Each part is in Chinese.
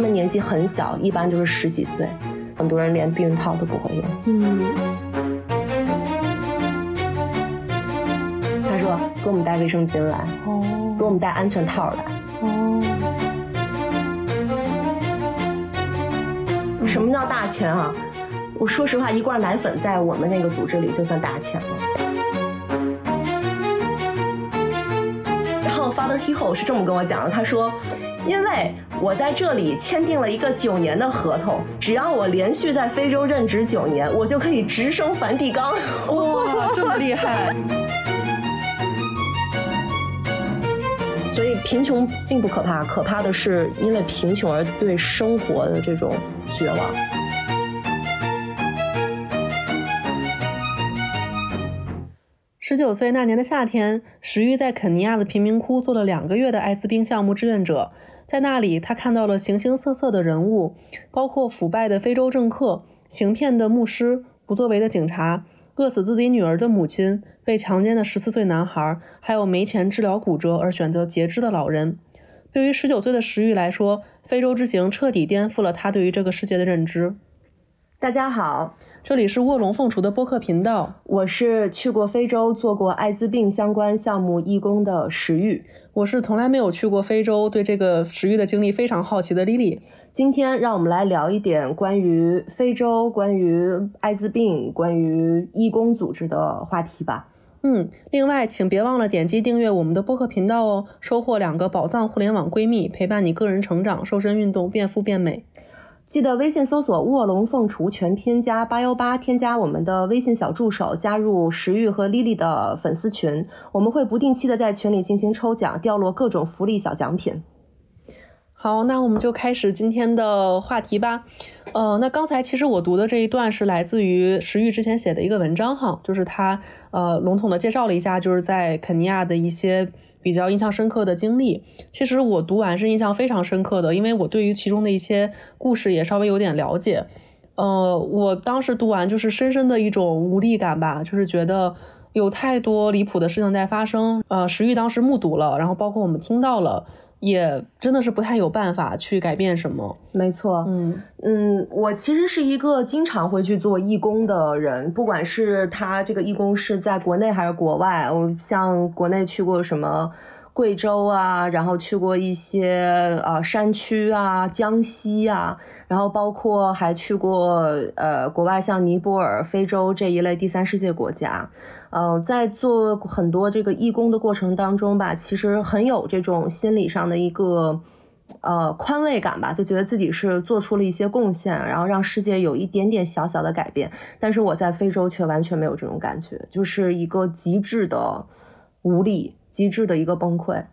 他们年纪很小，一般就是十几岁，很多人连避孕套都不会用。嗯，他说给我们带卫生巾来，哦，给我们带安全套来。哦，什么叫大钱啊？我说实话，一罐奶粉在我们那个组织里就算大钱了。然后 Father Hiho 是这么跟我讲的，他说，因为我在这里签订了一个九年的合同，只要我连续在非洲任职九年，我就可以直升梵蒂冈。哇，这么厉害！所以贫穷并不可怕，可怕的是因为贫穷而对生活的这种绝望。十九岁那年的夏天，石玉在肯尼亚的贫民窟做了两个月的艾滋病项目志愿者。在那里，他看到了形形色色的人物，包括腐败的非洲政客、行骗的牧师、不作为的警察、饿死自己女儿的母亲、被强奸的十四岁男孩，还有没钱治疗骨折而选择截肢的老人。对于十九岁的石玉来说，非洲之行彻底颠覆了他对于这个世界的认知。大家好，这里是卧龙凤雏的播客频道，我是去过非洲做过艾滋病相关项目义工的石玉。我是从来没有去过非洲，对这个石玉的经历非常好奇的 Lily。今天让我们来聊一点关于非洲、关于艾滋病、关于义工组织的话题吧。嗯，另外，请别忘了点击订阅我们的播客频道哦，收获两个宝藏互联网闺蜜，陪伴你个人成长、瘦身运动、变富变美。记得微信搜索“卧龙凤雏”全拼加八幺八，添加我们的微信小助手，加入石玉和 Lily 的粉丝群，我们会不定期的在群里进行抽奖，掉落各种福利小奖品。好，那我们就开始今天的话题吧。呃，那刚才其实我读的这一段是来自于石玉之前写的一个文章哈，就是他呃笼统的介绍了一下，就是在肯尼亚的一些比较印象深刻的经历。其实我读完是印象非常深刻的，因为我对于其中的一些故事也稍微有点了解。呃，我当时读完就是深深的一种无力感吧，就是觉得有太多离谱的事情在发生。呃，石玉当时目睹了，然后包括我们听到了。也真的是不太有办法去改变什么。没错，嗯嗯，我其实是一个经常会去做义工的人，不管是他这个义工是在国内还是国外，我像国内去过什么贵州啊，然后去过一些啊山区啊，江西啊，然后包括还去过呃国外像尼泊尔、非洲这一类第三世界国家。呃，在做很多这个义工的过程当中吧，其实很有这种心理上的一个呃宽慰感吧，就觉得自己是做出了一些贡献，然后让世界有一点点小小的改变。但是我在非洲却完全没有这种感觉，就是一个极致的无力，极致的一个崩溃。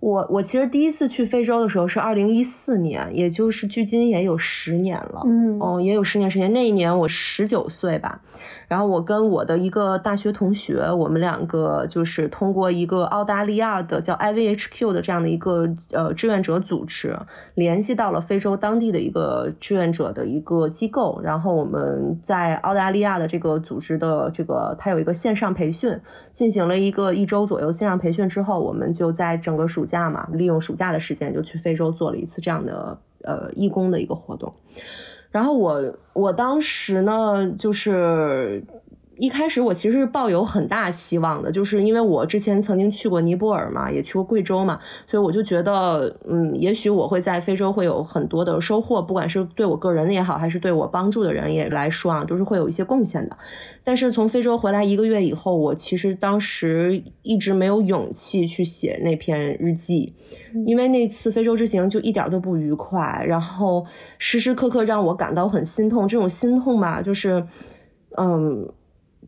我我其实第一次去非洲的时候是二零一四年，也就是距今也有十年了，嗯，哦，也有十年时间。那一年我十九岁吧。然后我跟我的一个大学同学，我们两个就是通过一个澳大利亚的叫 IVHQ 的这样的一个呃志愿者组织，联系到了非洲当地的一个志愿者的一个机构。然后我们在澳大利亚的这个组织的这个，它有一个线上培训，进行了一个一周左右线上培训之后，我们就在整个暑假嘛，利用暑假的时间就去非洲做了一次这样的呃义工的一个活动。然后我我当时呢，就是一开始我其实是抱有很大希望的，就是因为我之前曾经去过尼泊尔嘛，也去过贵州嘛，所以我就觉得，嗯，也许我会在非洲会有很多的收获，不管是对我个人也好，还是对我帮助的人也来说啊，都是会有一些贡献的。但是从非洲回来一个月以后，我其实当时一直没有勇气去写那篇日记，因为那次非洲之行就一点都不愉快，然后时时刻刻让我感到很心痛。这种心痛吧，就是，嗯。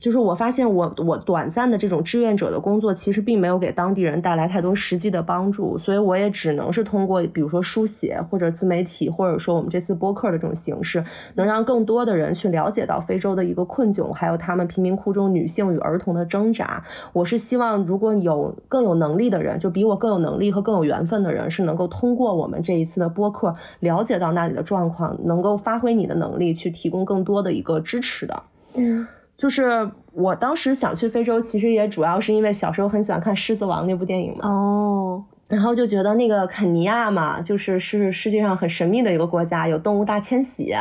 就是我发现，我我短暂的这种志愿者的工作，其实并没有给当地人带来太多实际的帮助，所以我也只能是通过，比如说书写或者自媒体，或者说我们这次播客的这种形式，能让更多的人去了解到非洲的一个困窘，还有他们贫民窟中女性与儿童的挣扎。我是希望，如果有更有能力的人，就比我更有能力和更有缘分的人，是能够通过我们这一次的播客了解到那里的状况，能够发挥你的能力去提供更多的一个支持的。嗯。就是我当时想去非洲，其实也主要是因为小时候很喜欢看《狮子王》那部电影嘛。哦，然后就觉得那个肯尼亚嘛，就是是世界上很神秘的一个国家，有动物大迁徙，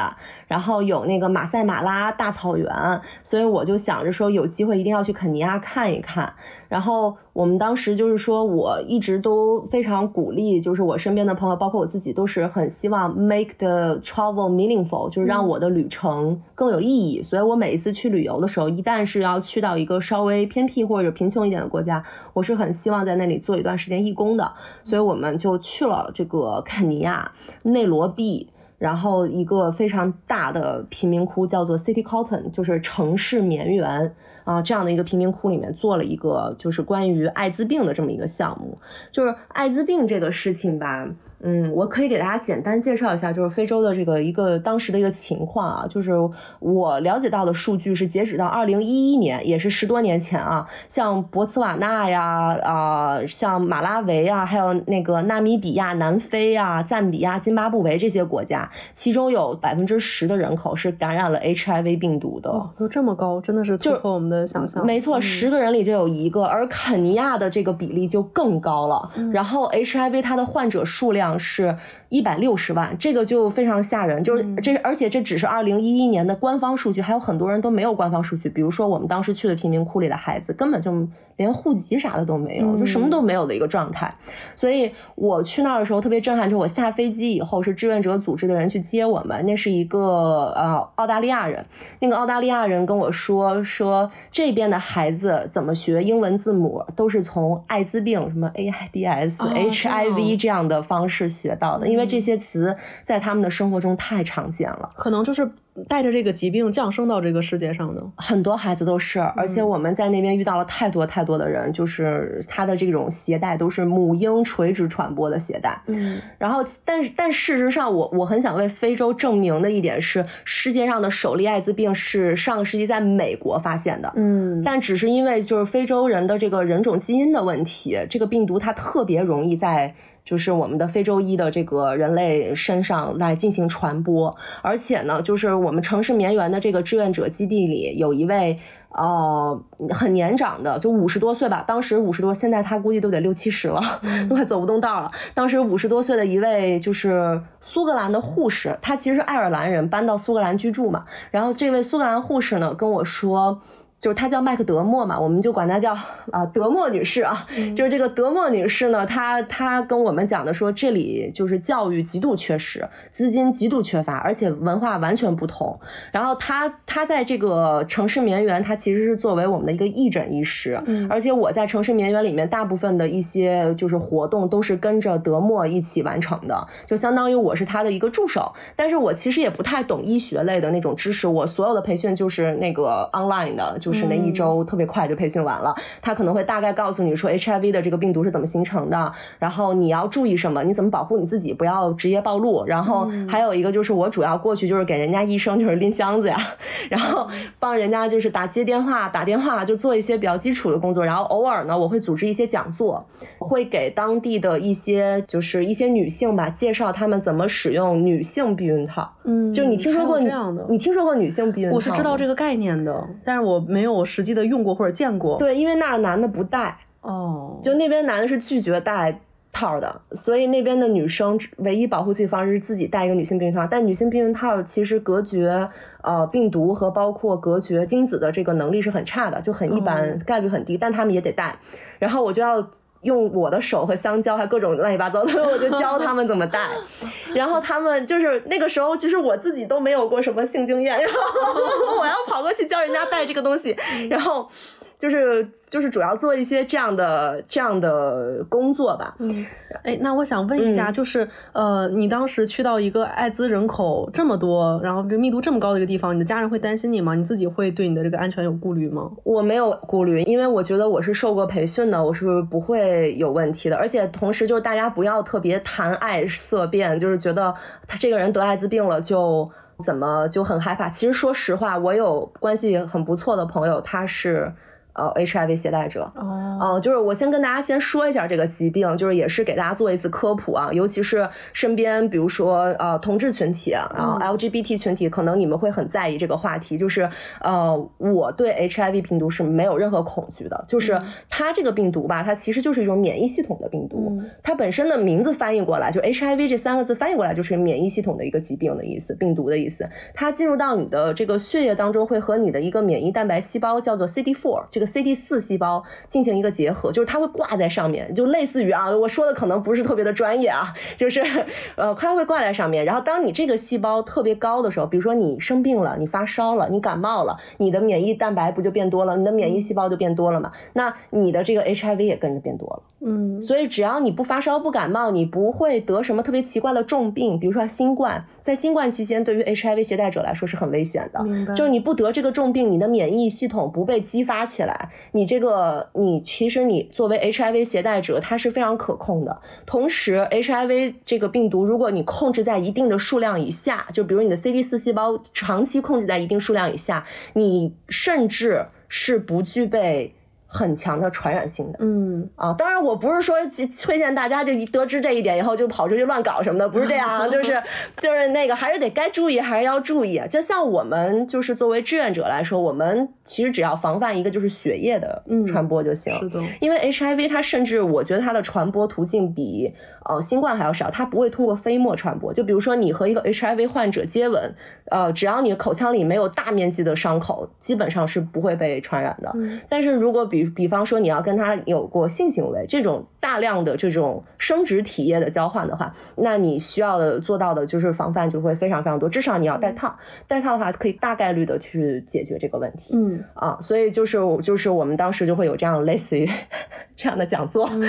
然后有那个马赛马拉大草原，所以我就想着说有机会一定要去肯尼亚看一看。然后我们当时就是说，我一直都非常鼓励，就是我身边的朋友，包括我自己，都是很希望 make the travel meaningful，就是让我的旅程更有意义。所以我每一次去旅游的时候，一旦是要去到一个稍微偏僻或者贫穷一点的国家，我是很希望在那里做一段时间义工的。所以我们就去了这个肯尼亚内罗毕，然后一个非常大的贫民窟叫做 City Cotton，就是城市棉园啊，这样的一个贫民窟里面做了一个就是关于艾滋病的这么一个项目。就是艾滋病这个事情吧。嗯，我可以给大家简单介绍一下，就是非洲的这个一个当时的一个情况啊，就是我了解到的数据是，截止到二零一一年，也是十多年前啊，像博茨瓦纳呀，啊，像马拉维啊，还有那个纳米比亚、南非啊、赞比亚、津巴布韦这些国家，其中有百分之十的人口是感染了 HIV 病毒的，有这么高，真的是突破我们的想象。没错，十个人里就有一个，而肯尼亚的这个比例就更高了。然后 HIV 它的患者数量。是一百六十万，这个就非常吓人。就是这，而且这只是二零一一年的官方数据，还有很多人都没有官方数据。比如说，我们当时去的贫民窟里的孩子，根本就。连户籍啥的都没有，就什么都没有的一个状态。所以我去那儿的时候特别震撼，就是我下飞机以后是志愿者组织的人去接我们，那是一个呃澳大利亚人。那个澳大利亚人跟我说说这边的孩子怎么学英文字母，都是从艾滋病什么 AIDS、HIV 这样的方式学到的，因为这些词在他们的生活中太常见了，可能就是。带着这个疾病降生到这个世界上的很多孩子都是，而且我们在那边遇到了太多太多的人，就是他的这种携带都是母婴垂直传播的携带。嗯，然后但是但事实上，我我很想为非洲证明的一点是，世界上的首例艾滋病是上个世纪在美国发现的。嗯，但只是因为就是非洲人的这个人种基因的问题，这个病毒它特别容易在。就是我们的非洲裔的这个人类身上来进行传播，而且呢，就是我们城市绵园的这个志愿者基地里有一位呃很年长的，就五十多岁吧，当时五十多，现在他估计都得六七十了，都快走不动道了。当时五十多岁的一位就是苏格兰的护士，他其实是爱尔兰人，搬到苏格兰居住嘛。然后这位苏格兰护士呢跟我说。就是她叫麦克德莫嘛，我们就管她叫啊德莫女士啊。就是这个德莫女士呢，她她跟我们讲的说，这里就是教育极度缺失，资金极度缺乏，而且文化完全不同。然后她她在这个城市绵园，她其实是作为我们的一个义诊医师。嗯。而且我在城市绵园里面，大部分的一些就是活动都是跟着德莫一起完成的，就相当于我是她的一个助手。但是我其实也不太懂医学类的那种知识，我所有的培训就是那个 online 的。就是那一周特别快就培训完了，他可能会大概告诉你说 HIV 的这个病毒是怎么形成的，然后你要注意什么，你怎么保护你自己，不要职业暴露。然后还有一个就是我主要过去就是给人家医生就是拎箱子呀，然后帮人家就是打接电话、打电话，就做一些比较基础的工作。然后偶尔呢，我会组织一些讲座，会给当地的一些就是一些女性吧介绍她们怎么使用女性避孕套。嗯，就你听说过这样的？你听说过女性避孕套？我是知道这个概念的，但是我。没有实际的用过或者见过，对，因为那儿男的不戴哦，就那边男的是拒绝戴套的，所以那边的女生唯一保护自己方式是自己戴一个女性避孕套。但女性避孕套其实隔绝呃病毒和包括隔绝精子的这个能力是很差的，就很一般，概率很低，但他们也得戴。然后我就要。用我的手和香蕉，还各种乱七八糟的，我就教他们怎么戴。然后他们就是那个时候，其实我自己都没有过什么性经验，然后 我要跑过去教人家戴这个东西，然后。就是就是主要做一些这样的这样的工作吧。嗯，哎，那我想问一下，就是呃，你当时去到一个艾滋人口这么多，然后这密度这么高的一个地方，你的家人会担心你吗？你自己会对你的这个安全有顾虑吗？我没有顾虑，因为我觉得我是受过培训的，我是不会有问题的。而且同时就是大家不要特别谈爱色变，就是觉得他这个人得艾滋病了就怎么就很害怕。其实说实话，我有关系很不错的朋友，他是。呃，HIV 携带者，哦，嗯，就是我先跟大家先说一下这个疾病，就是也是给大家做一次科普啊，尤其是身边比如说呃同志群体，然后 LGBT 群体，可能你们会很在意这个话题，就是呃我对 HIV 病毒是没有任何恐惧的，就是它这个病毒吧，它其实就是一种免疫系统的病毒，它本身的名字翻译过来就 HIV 这三个字翻译过来就是免疫系统的一个疾病的意思，病毒的意思，它进入到你的这个血液当中会和你的一个免疫蛋白细胞叫做 CD4 这个。CD 四细胞进行一个结合，就是它会挂在上面，就类似于啊，我说的可能不是特别的专业啊，就是呃，它会挂在上面。然后当你这个细胞特别高的时候，比如说你生病了，你发烧了，你感冒了，你的免疫蛋白不就变多了？你的免疫细胞就变多了嘛？那你的这个 HIV 也跟着变多了。嗯，所以只要你不发烧不感冒，你不会得什么特别奇怪的重病，比如说新冠，在新冠期间对于 HIV 携带者来说是很危险的。就是你不得这个重病，你的免疫系统不被激发起来。你这个，你其实你作为 HIV 携带者，它是非常可控的。同时，HIV 这个病毒，如果你控制在一定的数量以下，就比如你的 CD 四细胞长期控制在一定数量以下，你甚至是不具备。很强的传染性的，嗯啊，当然我不是说推荐大家就得知这一点以后就跑出去乱搞什么的，不是这样，就是就是那个还是得该注意还是要注意。就像我们就是作为志愿者来说，我们其实只要防范一个就是血液的传播就行。是的，因为 HIV 它甚至我觉得它的传播途径比呃新冠还要少，它不会通过飞沫传播。就比如说你和一个 HIV 患者接吻，呃，只要你口腔里没有大面积的伤口，基本上是不会被传染的。但是如果比比比方说你要跟他有过性行为，这种大量的这种生殖体液的交换的话，那你需要的做到的就是防范就会非常非常多，至少你要戴套，戴套的话可以大概率的去解决这个问题。嗯啊，所以就是就是我们当时就会有这样类似于 这样的讲座。明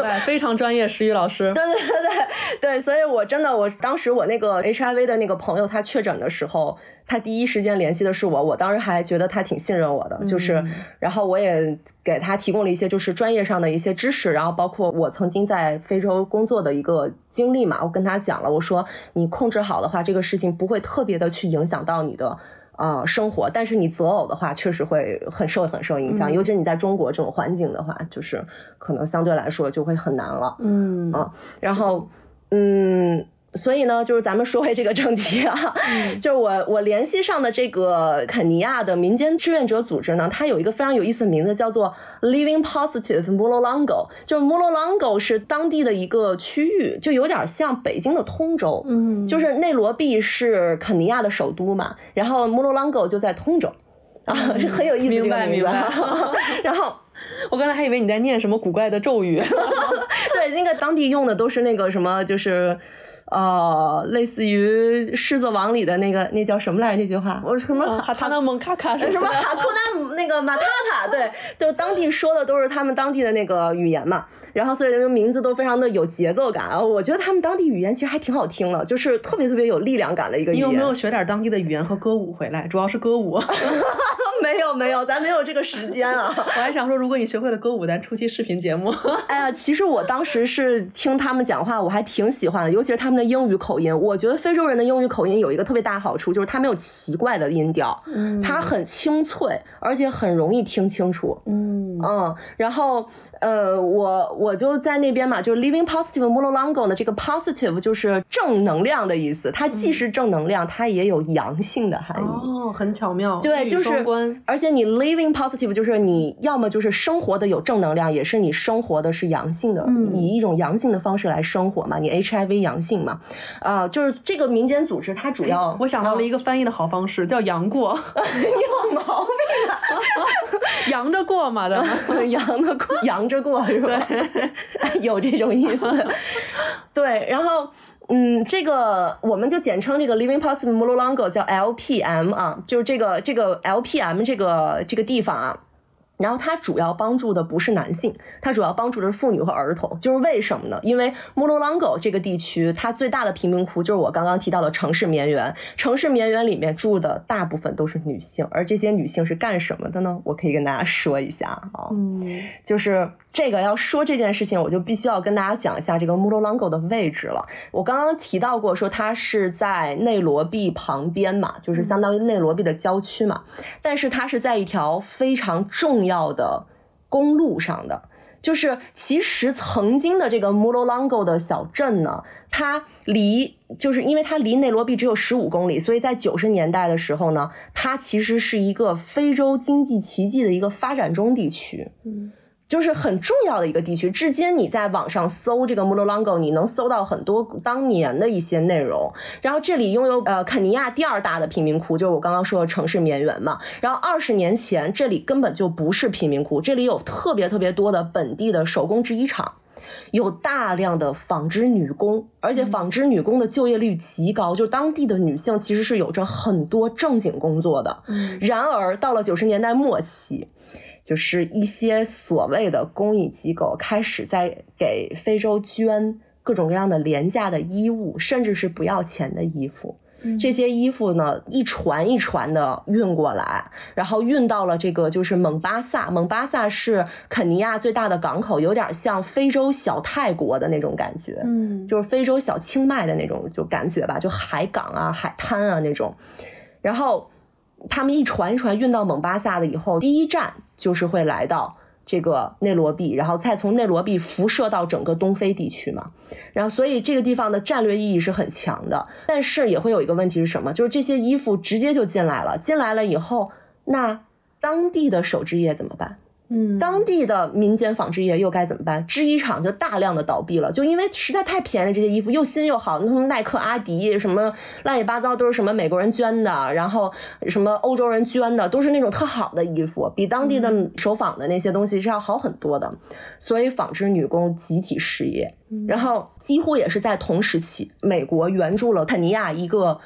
白，非常专业，石宇老师。对对对对对，所以我真的我当时我那个 HIV 的那个朋友他确诊的时候。他第一时间联系的是我，我当时还觉得他挺信任我的，就是，然后我也给他提供了一些就是专业上的一些知识，然后包括我曾经在非洲工作的一个经历嘛，我跟他讲了，我说你控制好的话，这个事情不会特别的去影响到你的呃生活，但是你择偶的话，确实会很受很受影响，尤其是你在中国这种环境的话，就是可能相对来说就会很难了，嗯啊，然后嗯。所以呢，就是咱们说回这个正题啊，就是我我联系上的这个肯尼亚的民间志愿者组织呢，它有一个非常有意思的名字，叫做 Living Positive Mulolongo。就是 Mulolongo 是当地的一个区域，就有点像北京的通州。嗯，就是内罗毕是肯尼亚的首都嘛，然后 Mulolongo 就在通州，啊，是很有意思的名字。然后 我刚才还以为你在念什么古怪的咒语，对，那个当地用的都是那个什么，就是。呃，类似于《狮子王》里的那个，那叫什么来着？那句话，我什么哈塔纳蒙卡卡什么哈库纳那个马塔塔，对，就是当地说的都是他们当地的那个语言嘛。然后所以那个名字都非常的有节奏感啊，我觉得他们当地语言其实还挺好听的，就是特别特别有力量感的一个语言。你有没有学点当地的语言和歌舞回来？主要是歌舞。没有没有，咱没有这个时间啊。我还想说，如果你学会了歌舞，咱出期视频节目。哎呀，其实我当时是听他们讲话，我还挺喜欢的，尤其是他们的英语口音。我觉得非洲人的英语口音有一个特别大好处，就是它没有奇怪的音调，它很清脆，而且很容易听清楚。嗯嗯，然后。呃，我我就在那边嘛，就是 living positive mulolongo 的这个 positive 就是正能量的意思，它既是正能量，它也有阳性的含义。哦，很巧妙。对，就是，而且你 living positive 就是你要么就是生活的有正能量，也是你生活的是阳性的，以一种阳性的方式来生活嘛，你 HIV 阳性嘛，啊，就是这个民间组织它主要，我想到了一个翻译的好方式，叫阳过，有毛病，阳着过嘛的，扬 着过，扬。着过是吧？有这种意思，对。然后，嗯，这个我们就简称这个 Living Positive Mulolongo 叫 LPM 啊，就是这个这个 LPM 这个这个地方啊。然后它主要帮助的不是男性，它主要帮助的是妇女和儿童。就是为什么呢？因为莫罗朗狗这个地区，它最大的贫民窟就是我刚刚提到的城市绵园。城市绵园里面住的大部分都是女性，而这些女性是干什么的呢？我可以跟大家说一下啊，嗯，就是。这个要说这件事情，我就必须要跟大家讲一下这个 Mulolongo 的位置了。我刚刚提到过，说它是在内罗毕旁边嘛，就是相当于内罗毕的郊区嘛。但是它是在一条非常重要要的公路上的。就是其实曾经的这个 Mulolongo 的小镇呢，它离就是因为它离内罗毕只有十五公里，所以在九十年代的时候呢，它其实是一个非洲经济奇迹的一个发展中地区。嗯。就是很重要的一个地区，至今你在网上搜这个 Mulolongo，你能搜到很多当年的一些内容。然后这里拥有呃肯尼亚第二大的贫民窟，就是我刚刚说的城市绵园嘛。然后二十年前这里根本就不是贫民窟，这里有特别特别多的本地的手工制衣厂，有大量的纺织女工，而且纺织女工的就业率极高，就当地的女性其实是有着很多正经工作的。然而到了九十年代末期。就是一些所谓的公益机构开始在给非洲捐各种各样的廉价的衣物，甚至是不要钱的衣服。这些衣服呢，一船一船的运过来，然后运到了这个就是蒙巴萨。蒙巴萨是肯尼亚最大的港口，有点像非洲小泰国的那种感觉，嗯，就是非洲小清迈的那种就感觉吧，就海港啊、海滩啊那种，然后。他们一船一船运到蒙巴萨了以后，第一站就是会来到这个内罗毕，然后再从内罗毕辐射到整个东非地区嘛。然后，所以这个地方的战略意义是很强的。但是也会有一个问题是什么？就是这些衣服直接就进来了，进来了以后，那当地的手织业怎么办？嗯，当地的民间纺织业又该怎么办？织衣厂就大量的倒闭了，就因为实在太便宜，这些衣服又新又好，那什么耐克、阿迪什么乱七八糟都是什么美国人捐的，然后什么欧洲人捐的，都是那种特好的衣服，比当地的手纺的那些东西是要好很多的，所以纺织女工集体失业，然后几乎也是在同时期，美国援助了肯尼亚一个。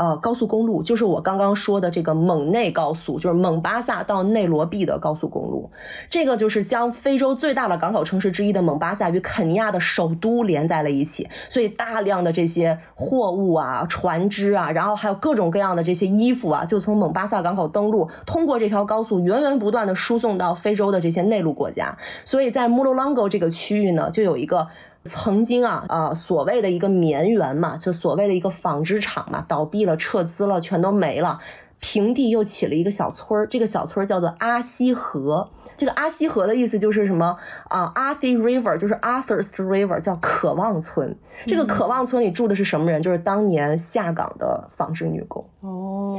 呃，高速公路就是我刚刚说的这个蒙内高速，就是蒙巴萨到内罗毕的高速公路。这个就是将非洲最大的港口城市之一的蒙巴萨与肯尼亚的首都连在了一起，所以大量的这些货物啊、船只啊，然后还有各种各样的这些衣服啊，就从蒙巴萨港口登陆，通过这条高速源源不断的输送到非洲的这些内陆国家。所以在穆罗朗戈这个区域呢，就有一个。曾经啊啊，所谓的一个棉园嘛，就所谓的一个纺织厂嘛，倒闭了，撤资了，全都没了。平地又起了一个小村儿，这个小村儿叫做阿西河。这个阿西河的意思就是什么啊？Arthur River 就是 Arthur's River，叫渴望村。这个渴望村里住的是什么人？就是当年下岗的纺织女工。哦。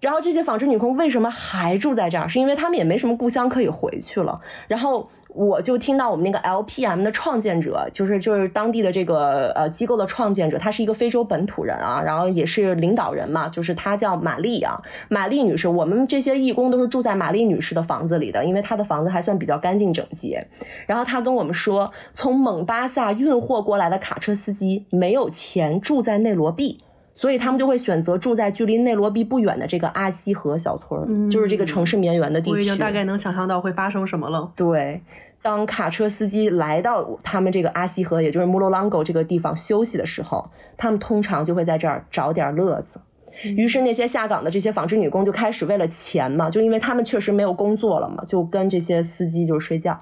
然后这些纺织女工为什么还住在这儿？是因为他们也没什么故乡可以回去了。然后。我就听到我们那个 LPM 的创建者，就是就是当地的这个呃机构的创建者，他是一个非洲本土人啊，然后也是领导人嘛，就是他叫玛丽啊，玛丽女士。我们这些义工都是住在玛丽女士的房子里的，因为她的房子还算比较干净整洁。然后他跟我们说，从蒙巴萨运货过来的卡车司机没有钱住在内罗毕。所以他们就会选择住在距离内罗毕不远的这个阿西河小村，就是这个城市绵园的地区。我已经大概能想象到会发生什么了。对，当卡车司机来到他们这个阿西河，也就是穆罗朗戈这个地方休息的时候，他们通常就会在这儿找点乐子。于是那些下岗的这些纺织女工就开始为了钱嘛，就因为他们确实没有工作了嘛，就跟这些司机就是睡觉。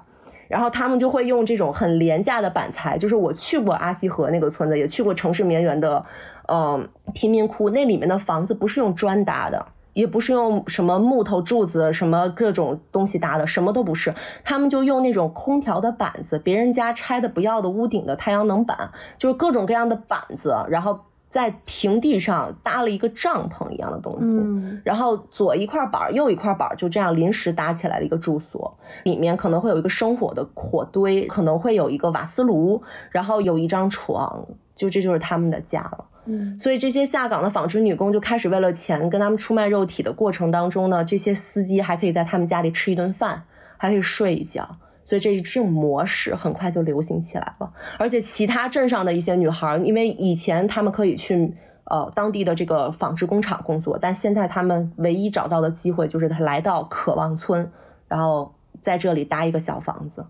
然后他们就会用这种很廉价的板材，就是我去过阿西河那个村子，也去过城市绵园的。嗯，贫民窟那里面的房子不是用砖搭的，也不是用什么木头柱子、什么各种东西搭的，什么都不是。他们就用那种空调的板子，别人家拆的不要的屋顶的太阳能板，就是各种各样的板子，然后在平地上搭了一个帐篷一样的东西，然后左一块板，右一块板，就这样临时搭起来的一个住所。里面可能会有一个生火的火堆，可能会有一个瓦斯炉，然后有一张床，就这就是他们的家了。嗯，所以这些下岗的纺织女工就开始为了钱跟他们出卖肉体的过程当中呢，这些司机还可以在他们家里吃一顿饭，还可以睡一觉，所以这这种模式很快就流行起来了。而且其他镇上的一些女孩，因为以前她们可以去呃当地的这个纺织工厂工作，但现在她们唯一找到的机会就是她来到渴望村，然后在这里搭一个小房子。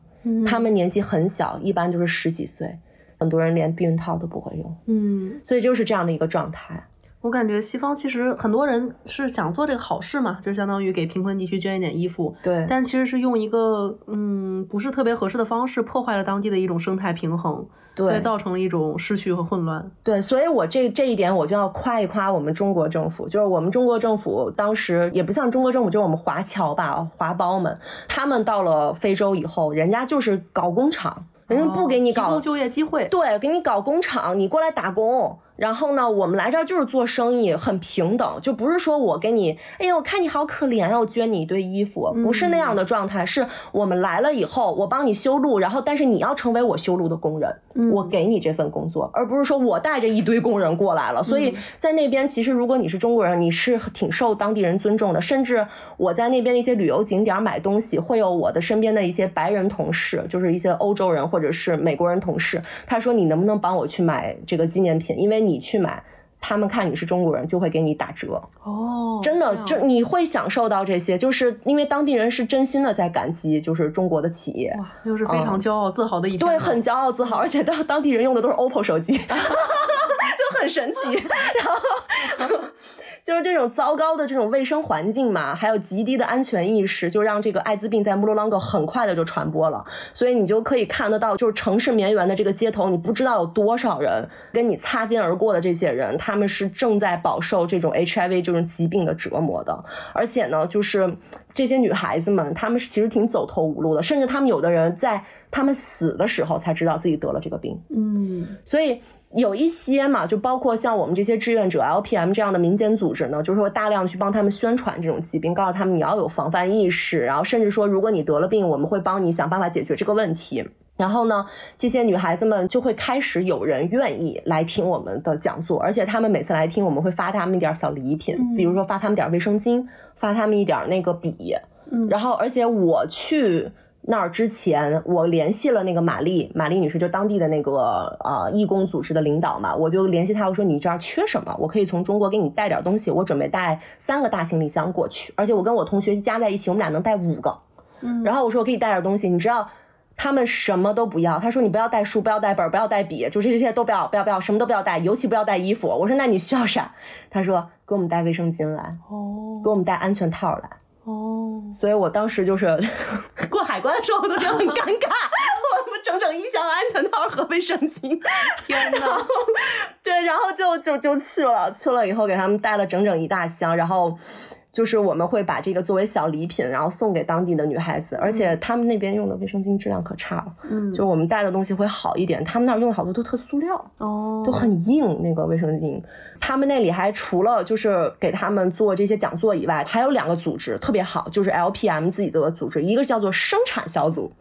她们年纪很小，一般就是十几岁。很多人连避孕套都不会用，嗯，所以就是这样的一个状态。我感觉西方其实很多人是想做这个好事嘛，就相当于给贫困地区捐一点衣服。对，但其实是用一个嗯不是特别合适的方式，破坏了当地的一种生态平衡，对，造成了一种失去和混乱。对，所以我这这一点我就要夸一夸我们中国政府，就是我们中国政府当时也不像中国政府，就是我们华侨吧，华胞们，他们到了非洲以后，人家就是搞工厂，人家不给你搞就业机会，对，给你搞工厂，你过来打工。然后呢，我们来这儿就是做生意，很平等，就不是说我给你，哎呀，我看你好可怜啊，我捐你一堆衣服，不是那样的状态。是我们来了以后，我帮你修路，然后但是你要成为我修路的工人，我给你这份工作，而不是说我带着一堆工人过来了。所以在那边，其实如果你是中国人，你是挺受当地人尊重的。甚至我在那边的一些旅游景点买东西，会有我的身边的一些白人同事，就是一些欧洲人或者是美国人同事，他说你能不能帮我去买这个纪念品，因为你。你去买，他们看你是中国人，就会给你打折哦。真的，这你会享受到这些，就是因为当地人是真心的在感激，就是中国的企业，哇，又是非常骄傲自豪的一天。对，很骄傲自豪，而且当当地人用的都是 OPPO 手机，就很神奇。然后。就是这种糟糕的这种卫生环境嘛，还有极低的安全意识，就让这个艾滋病在穆罗朗戈很快的就传播了。所以你就可以看得到，就是城市绵延的这个街头，你不知道有多少人跟你擦肩而过的这些人，他们是正在饱受这种 HIV 这种疾病的折磨的。而且呢，就是这些女孩子们，她们其实挺走投无路的，甚至她们有的人在她们死的时候才知道自己得了这个病。嗯，所以。有一些嘛，就包括像我们这些志愿者 LPM 这样的民间组织呢，就是说大量去帮他们宣传这种疾病，告诉他们你要有防范意识，然后甚至说如果你得了病，我们会帮你想办法解决这个问题。然后呢，这些女孩子们就会开始有人愿意来听我们的讲座，而且他们每次来听，我们会发他们一点小礼品，比如说发他们点卫生巾，发他们一点那个笔，然后而且我去。那儿之前，我联系了那个玛丽，玛丽女士就当地的那个呃义工组织的领导嘛，我就联系她，我说你这儿缺什么，我可以从中国给你带点东西，我准备带三个大行李箱过去，而且我跟我同学加在一起，我们俩能带五个。嗯，然后我说我可以带点东西，你知道他们什么都不要，他说你不要带书，不要带本，不要带笔，就是这些都不要，不要不要，什么都不要带，尤其不要带衣服。我说那你需要啥？他说给我们带卫生巾来，哦，给我们带安全套来。哦，所以我当时就是 过海关的时候，我都觉得很尴尬。我们整整一箱安全套和卫生巾，天呐！对，然后就就就去了，去了以后给他们带了整整一大箱，然后。就是我们会把这个作为小礼品，然后送给当地的女孩子，而且他们那边用的卫生巾质量可差了，嗯，就我们带的东西会好一点，他们那儿用的好多都特塑料，哦，都很硬那个卫生巾。他们那里还除了就是给他们做这些讲座以外，还有两个组织特别好，就是 LPM 自己的组织，一个叫做生产小组。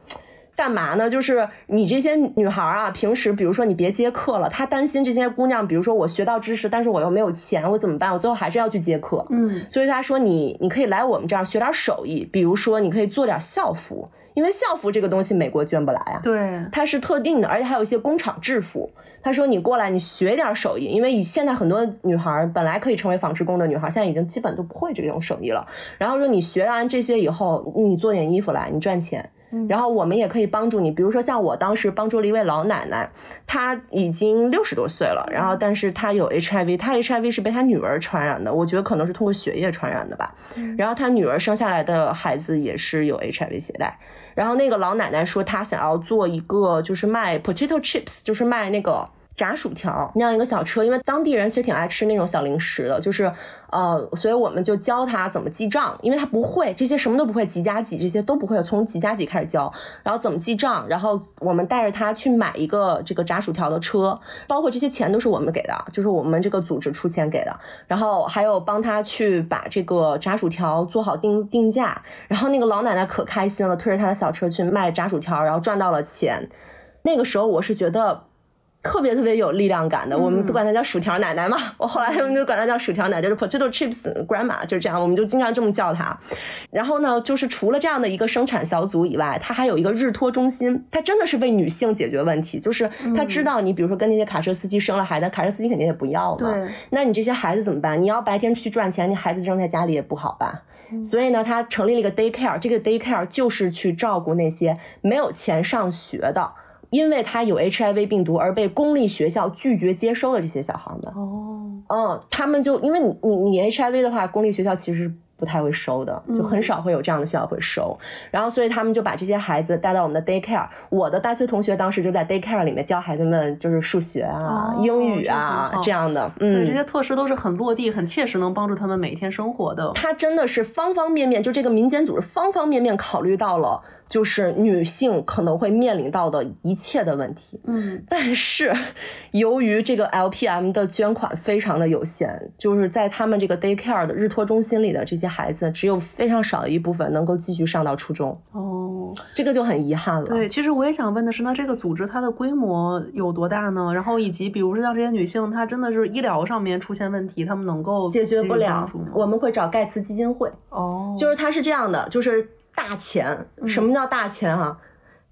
干嘛呢？就是你这些女孩啊，平时比如说你别接课了，她担心这些姑娘，比如说我学到知识，但是我又没有钱，我怎么办？我最后还是要去接课。嗯，所以她说你你可以来我们这儿学点手艺，比如说你可以做点校服，因为校服这个东西美国捐不来啊。对，它是特定的，而且还有一些工厂制服。他说你过来，你学点手艺，因为以现在很多女孩本来可以成为纺织工的女孩，现在已经基本都不会这种手艺了。然后说你学完这些以后，你做点衣服来，你赚钱。然后我们也可以帮助你，比如说像我当时帮助了一位老奶奶，她已经六十多岁了，然后但是她有 HIV，她 HIV 是被她女儿传染的，我觉得可能是通过血液传染的吧。然后她女儿生下来的孩子也是有 HIV 携带。然后那个老奶奶说她想要做一个就是卖 potato chips，就是卖那个。炸薯条。那样一个小车，因为当地人其实挺爱吃那种小零食的，就是呃，所以我们就教他怎么记账，因为他不会这些什么都不会，几加几这些都不会，从几加几开始教，然后怎么记账，然后我们带着他去买一个这个炸薯条的车，包括这些钱都是我们给的，就是我们这个组织出钱给的，然后还有帮他去把这个炸薯条做好定定价，然后那个老奶奶可开心了，推着他的小车去卖炸薯条，然后赚到了钱，那个时候我是觉得。特别特别有力量感的，我们都管她叫薯条奶奶嘛。我后来我们就管她叫薯条奶，就是 potato chips grandma，就是这样，我们就经常这么叫她。然后呢，就是除了这样的一个生产小组以外，她还有一个日托中心，她真的是为女性解决问题。就是她知道你，比如说跟那些卡车司机生了孩子，卡车司机肯定也不要嘛。对。那你这些孩子怎么办？你要白天出去赚钱，你孩子扔在家里也不好吧？所以呢，她成立了一个 day care，这个 day care 就是去照顾那些没有钱上学的。因为他有 HIV 病毒而被公立学校拒绝接收的这些小孩们。哦，嗯，他们就因为你你你 HIV 的话，公立学校其实不太会收的，就很少会有这样的学校会收。然后所以他们就把这些孩子带到我们的 daycare。我的大学同学当时就在 daycare 里面教孩子们就是数学啊、哦英语啊这样的。对，这嗯，些措施都是很落地、很切实，能帮助他们每一天生活的。他真的是方方面面，就这个民间组织方方面面考虑到了，就是女性可能会面临到的一切的问题。嗯，但是，由于这个 LPM 的捐款非常的有限，就是在他们这个 daycare 的日托中心里的这些孩子，只有非常少的一部分能够继续上到初中，哦，这个就很遗憾了。对，其实我也想问的是，那这个组织它的规模有多大呢？然后以及，比如说像这些女性，她真的是医疗上面出现问题，她们能够解决不了，我们会找盖茨基金会，哦，就是它是这样的，就是大钱。什么叫大钱啊？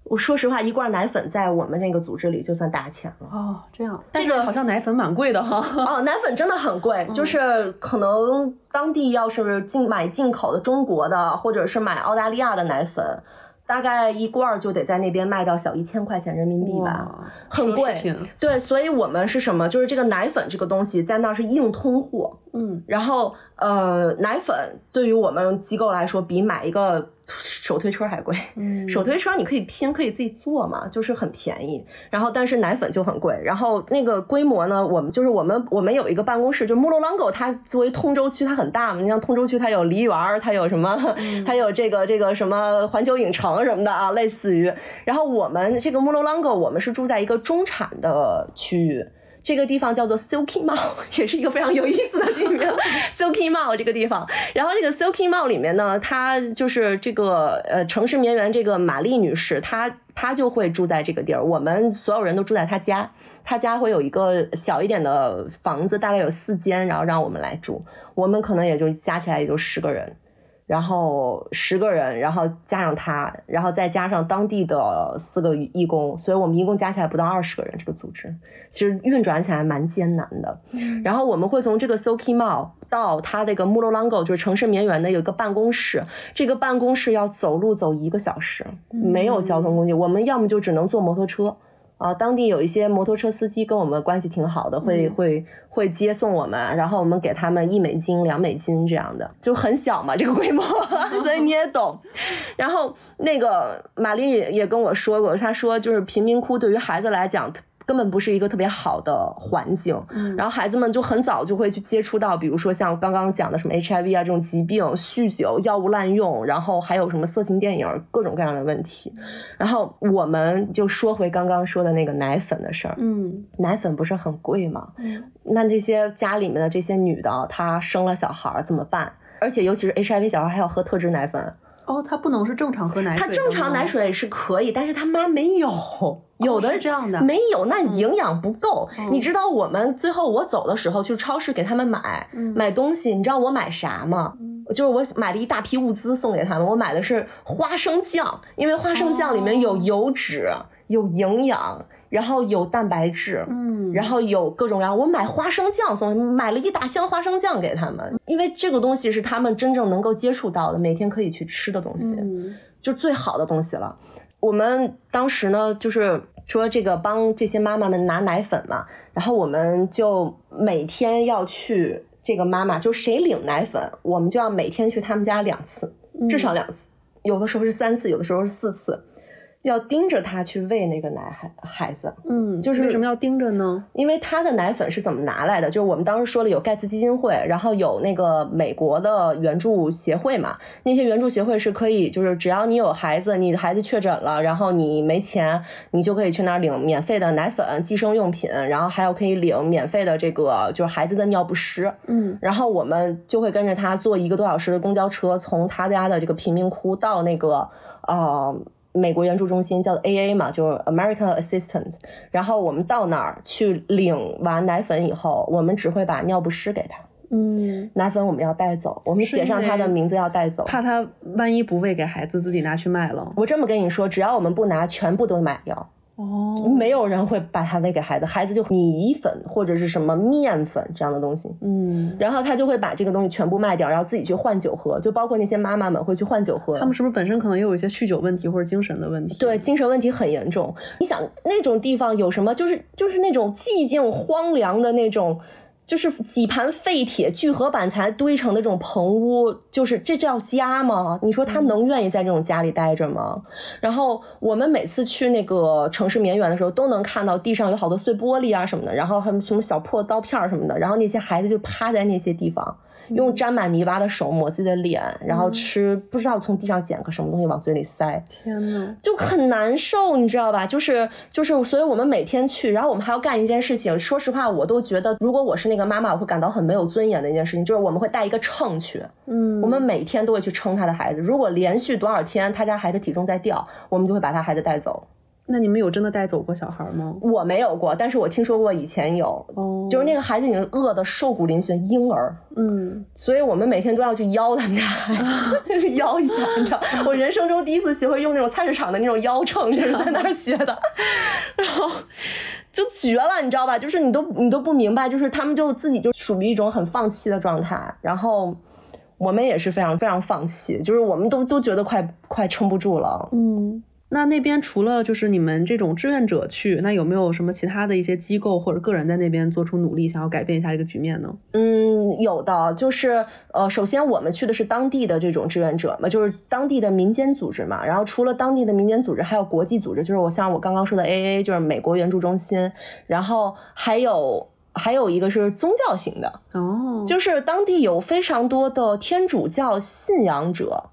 我说实话，一罐奶粉在我们那个组织里就算大钱了。哦这样，这个好像奶粉蛮贵的哈。哦，奶粉真的很贵，就是可能当地要是进买进口的中国的，或者是买澳大利亚的奶粉，大概一罐儿就得在那边卖到小一千块钱人民币吧。很贵对，所以我们是什么？就是这个奶粉这个东西在那儿是硬通货，嗯，然后呃，奶粉对于我们机构来说，比买一个手推车还贵。嗯手推车你可以拼，可以自己做嘛，就是很便宜。然后但是奶粉就很贵。然后那个规模呢，我们就是我们我们有一个办公室，就 m u l o l a n g o 它作为通州区它很大嘛，你像通州区它有梨园儿，它有什么，还有这个这个什么环球影城什么的啊，类似于。然后我们这个 Mulongo，我们是住在一个中产的区域。这个地方叫做 Silky Mall，也是一个非常有意思的地名。Silky Mall 这个地方，然后这个 Silky Mall 里面呢，它就是这个呃城市绵园这个玛丽女士，她她就会住在这个地儿，我们所有人都住在她家。她家会有一个小一点的房子，大概有四间，然后让我们来住。我们可能也就加起来也就十个人，然后十个人，然后加上他，然后再加上当地的四个义工，所以我们一共加起来不到二十个人。这个组织其实运转起来蛮艰难的。然后我们会从这个 Soki Mall 到它那个 m u l o l a n g o 就是城市绵园的有一个办公室，这个办公室要走路走一个小时，没有交通工具，我们要么就只能坐摩托车。啊，当地有一些摩托车司机跟我们关系挺好的，会嗯会会接送我们，然后我们给他们一美金、两美金这样的，就很小嘛，这个规模，所以你也懂。然后那个玛丽也也跟我说过，她说就是贫民窟对于孩子来讲。根本不是一个特别好的环境，嗯然后孩子们就很早就会去接触到，比如说像刚刚讲的什么 HIV 啊这种疾病、酗酒、药物滥用，然后还有什么色情电影，各种各样的问题。然后我们就说回刚刚说的那个奶粉的事儿，嗯奶粉不是很贵吗？嗯那这些家里面的这些女的，她生了小孩儿怎么办？而且尤其是 HIV 小孩还要喝特制奶粉，哦，他不能是正常喝奶水的吗，她正常奶水是可以，但是他妈没有，有的是这样的没有，那营养不够。嗯你知道我们最后我走的时候去超市给他们买、嗯买东西，你知道我买啥吗？就是我买了一大批物资送给他们，我买的是花生酱，因为花生酱里面有哦油脂、有营养，然后有蛋白质。嗯，然后有各种各样，我买花生酱送，买了一大箱花生酱给他们，因为这个东西是他们真正能够接触到的，每天可以去吃的东西。嗯就最好的东西了。我们当时呢，就是说这个帮这些妈妈们拿奶粉嘛，然后我们就每天要去这个妈妈，就谁领奶粉，我们就要每天去他们家两次，至少两次，有的时候是三次，有的时候是四次，要盯着他去喂那个奶孩孩子。嗯，就是为什么要盯着呢？因为他的奶粉是怎么拿来的？就是我们当时说了有盖茨基金会，然后有那个美国的援助协会嘛。那些援助协会是可以，就是只要你有孩子，你的孩子确诊了，然后你没钱，你就可以去那儿领免费的奶粉、计生用品，然后还有可以领免费的这个就是孩子的尿不湿。嗯然后我们就会跟着他坐一个多小时的公交车，从他家的这个贫民窟到那个呃美国援助中心，叫做 AA 嘛，就是 American Assistant。然后我们到那儿去领完奶粉以后，我们只会把尿不湿给他，嗯，奶粉我们要带走，我们写上他的名字要带走。怕他万一不喂给孩子，自己拿去卖了。我这么跟你说，只要我们不拿，全部都买掉。哦，没有人会把它喂给孩子，孩子就米粉或者是什么面粉这样的东西，嗯，然后他就会把这个东西全部卖掉，然后自己去换酒喝，就包括那些妈妈们会去换酒喝。他们是不是本身可能也有一些酗酒问题或者精神的问题？对，精神问题很严重。你想那种地方有什么？就是就是那种寂静荒凉的那种。就是几盘废铁聚合板材堆成的这种棚屋，就是这叫家吗？你说他能愿意在这种家里待着吗？然后我们每次去那个城市绵远的时候，都能看到地上有好多碎玻璃啊什么的，然后还有什么小破刀片什么的，然后那些孩子就趴在那些地方。用沾满泥巴的手抹自己的脸，然后吃不知道从地上捡个什么东西往嘴里塞，天呐，就很难受，你知道吧？就是就是，所以我们每天去，然后我们还要干一件事情。说实话，我都觉得，如果我是那个妈妈，我会感到很没有尊严的一件事情，就是我们会带一个秤去，嗯，我们每天都会去称他的孩子。如果连续多少天他家孩子体重在掉，我们就会把他孩子带走。那你们有真的带走过小孩吗？我没有过，但是我听说过以前有，就是那个孩子已经饿得瘦骨嶙峋，婴儿，嗯，所以我们每天都要去邀他们家孩子，邀一下，你知道，我人生中第一次学会用那种菜市场的那种腰秤，就是在那儿学的，然后就绝了，你知道吧？就是你都你都不明白，就是他们就自己就属于一种很放弃的状态，然后我们也是非常非常放弃，就是我们都都觉得快快撑不住了，嗯。那那边除了就是你们这种志愿者去，那有没有什么其他的一些机构或者个人在那边做出努力，想要改变一下这个局面呢？嗯，有的，就是呃，首先我们去的是当地的这种志愿者嘛，就是当地的民间组织嘛。然后除了当地的民间组织，还有国际组织，就是我像我刚刚说的 AA，就是美国援助中心。然后还有还有一个是宗教型的哦，就是当地有非常多的天主教信仰者。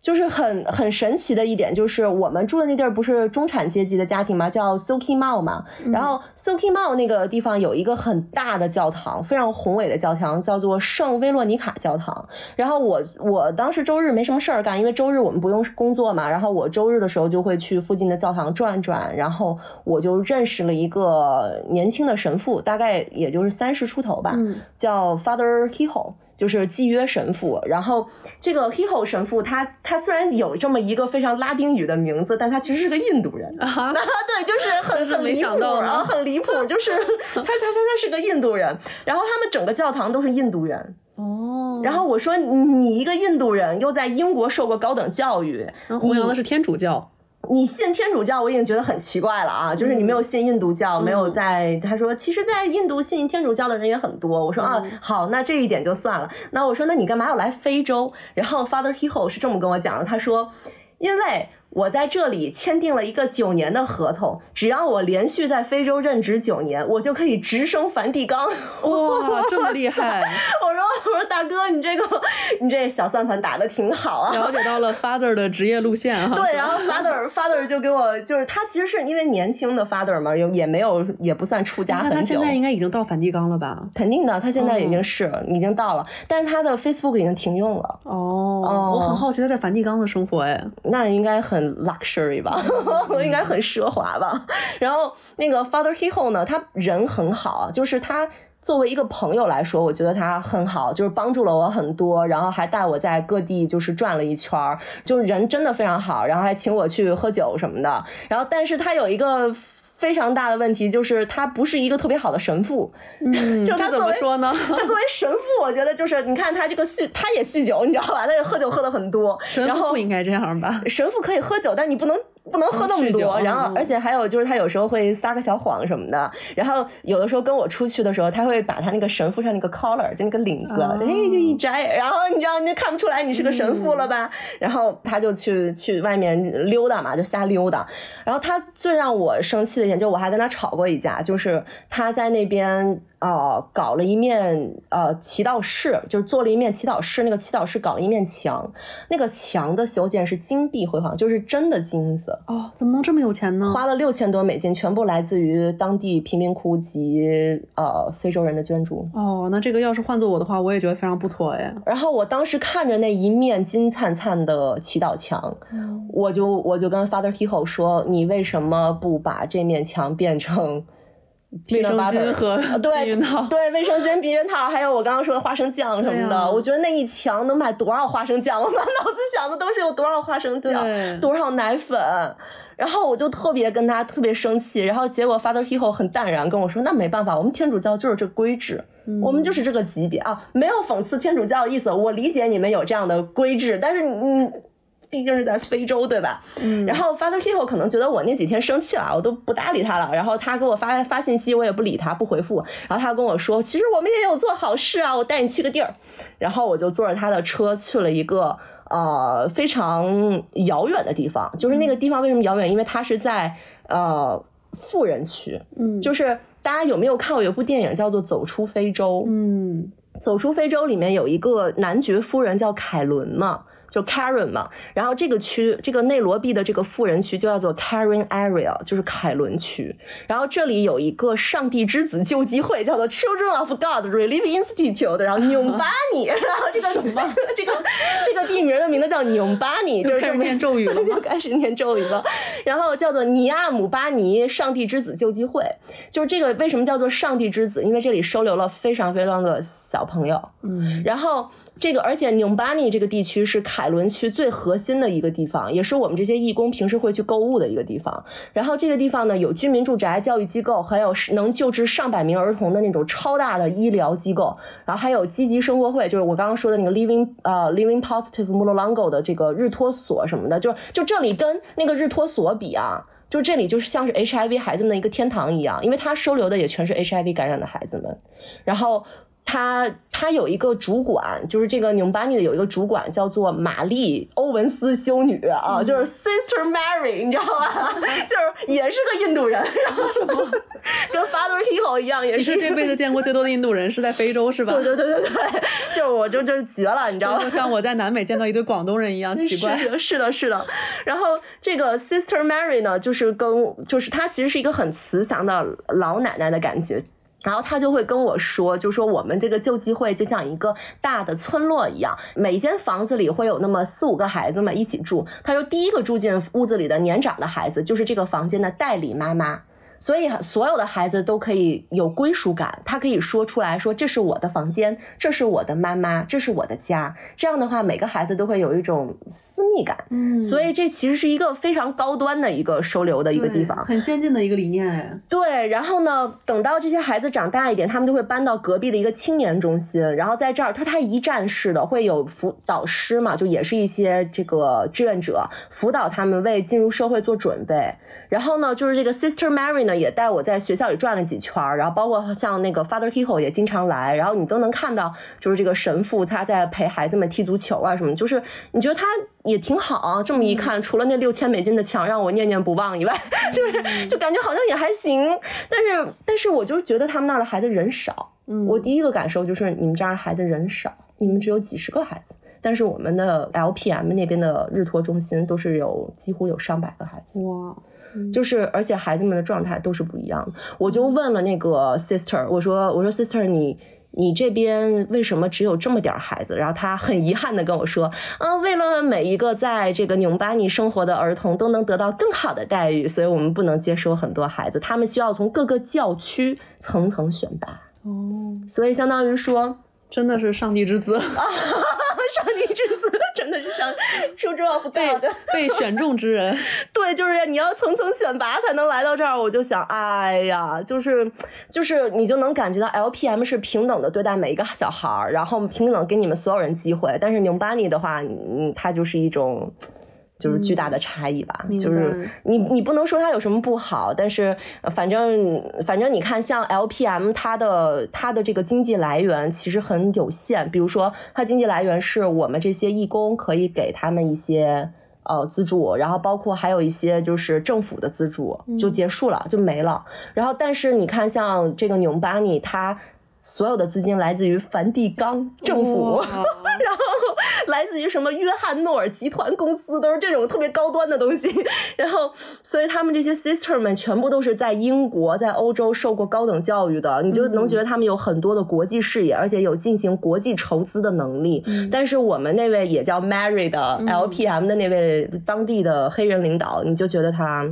就是很很神奇的一点，就是我们住的那地儿不是中产阶级的家庭嘛，叫 Soki Mall 嘛。然后 Soki Mall 那个地方有一个很大的教堂，非常宏伟的教堂，叫做圣威洛尼卡教堂。然后我我当时周日没什么事儿干，因为周日我们不用工作嘛。然后我周日的时候就会去附近的教堂转转。然后我就认识了一个年轻的神父，大概也就是三十出头吧，叫 Father Hiho。就是契约神父，然后这个 Hiho 神父，他他虽然有这么一个非常拉丁语的名字，但他其实是个印度人啊，对，就是很很离谱啊，很离谱，就是 他他他他是个印度人，然后他们整个教堂都是印度人哦，然后我说你一个印度人又在英国受过高等教育，弘扬的是天主教。你信天主教，我已经觉得很奇怪了啊！就是你没有信印度教，没有在他说，其实，在印度信天主教的人也很多。我说啊，好，那这一点就算了。那我说，那你干嘛要来非洲？然后 Father Heho 是这么跟我讲的，他说，因为。我在这里签订了一个九年的合同，只要我连续在非洲任职九年，我就可以直升梵蒂冈。哇，这么厉害！我说我说大哥，你这个 你这小算盘打的挺好啊。了解到了 father 的职业路线哈。对，然后 father father 就给我就是他其实是因为年轻的 father 嘛，也也没有也不算出家很久。他现在应该已经到梵蒂冈了吧？肯定的，他现在已经是已经到了，但是他的 Facebook 已经停用了。哦，我很好奇他在梵蒂冈的生活哎，那应该很。Luxury 吧，应该很奢华吧。然后那个 Father Hiho 呢，他人很好，就是他作为一个朋友来说，我觉得他很好，就是帮助了我很多，然后还带我在各地就是转了一圈儿，就人真的非常好，然后还请我去喝酒什么的。然后，但是他有一个。非常大的问题就是他不是一个特别好的神父，嗯，就他怎么说呢？他作为神父，我觉得就是你看他这个酗，他也酗酒，你知道吧？他也喝酒喝的很多。神父不应该这样吧？神父可以喝酒，但你不能。不能喝那么多，然后而且还有就是他有时候会撒个小谎什么的，然后有的时候跟我出去的时候，他会把他那个神父上那个 collar 就那个领子，哎就一摘，然后你知道你就看不出来你是个神父了吧？然后他就去去外面溜达嘛，就瞎溜达。然后他最让我生气的一点，就我还跟他吵过一架，就是他在那边。呃，搞了一面呃祈祷室，就是做了一面祈祷室。那个祈祷室搞了一面墙，那个墙的修建是金碧辉煌，就是真的金子。哦，怎么能这么有钱呢？花了六千多美金，全部来自于当地贫民窟及呃非洲人的捐助。哦，那这个要是换做我的话，我也觉得非常不妥哎。然后我当时看着那一面金灿灿的祈祷墙，我就我就跟 Father Hiho 说：“你为什么不把这面墙变成？”卫生巾和对避孕套，对卫生巾、避孕套，还有我刚刚说的花生酱什么的，我觉得那一墙能买多少花生酱？我满脑子想的都是有多少花生酱，多少奶粉。然后我就特别跟他特别生气，然后结果 Father Hero 很淡然跟我说，那没办法，我们天主教就是这规制，我们就是这个级别啊，没有讽刺天主教的意思，我理解你们有这样的规制，但是嗯。毕竟是在非洲，对吧？嗯。然后 Father Hero 可能觉得我那几天生气了，我都不搭理他了。然后他给我发发信息，我也不理他，不回复。然后他跟我说，其实我们也有做好事啊，我带你去个地儿。然后我就坐着他的车去了一个呃非常遥远的地方，就是那个地方为什么遥远？因为它是在呃富人区。嗯。就是大家有没有看过有部电影叫做《走出非洲》？嗯，《走出非洲》里面有一个男爵夫人叫凯伦嘛。就 Karen 嘛，然后这个区，这个内罗毕的这个富人区就叫做 Karen Area，就是凯伦区。然后这里有一个上帝之子救济会，叫做 Children of God Relief Institute，然后纽巴尼，然后这个什么这个这个地名的名字叫纽巴尼，就是开始念咒语了，就开始念咒语了。然后叫做尼亚姆巴尼上帝之子救济会，就是这个为什么叫做上帝之子？因为这里收留了非常非常多的小朋友。嗯，然后。这个，而且纽巴尼这个地区是凯伦区最核心的一个地方，也是我们这些义工平时会去购物的一个地方。然后这个地方呢，有居民住宅、教育机构，还有能救治上百名儿童的那种超大的医疗机构。然后还有积极生活会，就是我刚刚说的那个 Living 呃 Living Positive Mulongo 的这个日托所什么的。就就这里跟那个日托所比啊，就这里就是像是 HIV 孩子们的一个天堂一样，因为它收留的也全是 HIV 感染的孩子们。然后。他他有一个主管，就是这个纽巴尼的有一个主管叫做玛丽欧文斯修女啊，就是 Sister Mary，你知道吧？就是也是个印度人，然后什么 跟 Father Hero 一样，也是这辈子见过最多的印度人是在非洲是吧？对对对对对，就是我就就绝了，你知道吗？像我在南美见到一堆广东人一样 奇怪。是的，是的，是的。然后这个 Sister Mary 呢，就是跟就是她其实是一个很慈祥的老奶奶的感觉。然后他就会跟我说，就说我们这个救济会就像一个大的村落一样，每间房子里会有那么四五个孩子们一起住。他说，第一个住进屋子里的年长的孩子就是这个房间的代理妈妈。所以所有的孩子都可以有归属感，他可以说出来说这是我的房间，这是我的妈妈，这是我的家。这样的话，每个孩子都会有一种私密感。嗯，所以这其实是一个非常高端的一个收留的一个地方，很先进的一个理念哎。对，然后呢，等到这些孩子长大一点，他们就会搬到隔壁的一个青年中心，然后在这儿，他他一站式的会有辅导师嘛，就也是一些这个志愿者辅导他们为进入社会做准备。然后呢，就是这个 Sister Mary 呢，也带我在学校里转了几圈儿，然后包括像那个 Father Hiko 也经常来，然后你都能看到，就是这个神父他在陪孩子们踢足球啊什么，就是你觉得他也挺好。这么一看，除了那六千美金的墙让我念念不忘以外，就是就感觉好像也还行。但是，但是我就觉得他们那儿的孩子人少。嗯，我第一个感受就是你们这儿孩子人少，你们只有几十个孩子，但是我们的 LPM 那边的日托中心都是有几乎有上百个孩子。哇。就是，而且孩子们的状态都是不一样的。我就问了那个 sister，我说，我说 sister，你你这边为什么只有这么点孩子？然后他很遗憾的跟我说，啊，为了每一个在这个纽巴尼生活的儿童都能得到更好的待遇，所以我们不能接收很多孩子，他们需要从各个教区层层选拔。哦，所以相当于说。真的是上帝之子，上帝之子 出之后不对，被 被选中之人。对，就是你要层层选拔才能来到这儿。我就想，哎呀，就是就是你就能感觉到 LPM 是平等的对待每一个小孩儿，然后平等给你们所有人机会。但是纽巴尼的话，嗯，它就是一种。就是巨大的差异吧，就是你你不能说它有什么不好，但是反正反正你看，像 LPM 它的它的这个经济来源其实很有限，比如说它经济来源是我们这些义工可以给他们一些呃资助，然后包括还有一些就是政府的资助就结束了就没了，然后但是你看像这个纽巴尼它。所有的资金来自于梵蒂冈政府，然后来自于什么约翰诺尔集团公司，都是这种特别高端的东西。然后，所以他们这些 sister 们全部都是在英国、在欧洲受过高等教育的，你就能觉得他们有很多的国际视野，而且有进行国际筹资的能力。但是我们那位也叫 Mary 的 LPM 的那位当地的黑人领导，你就觉得他。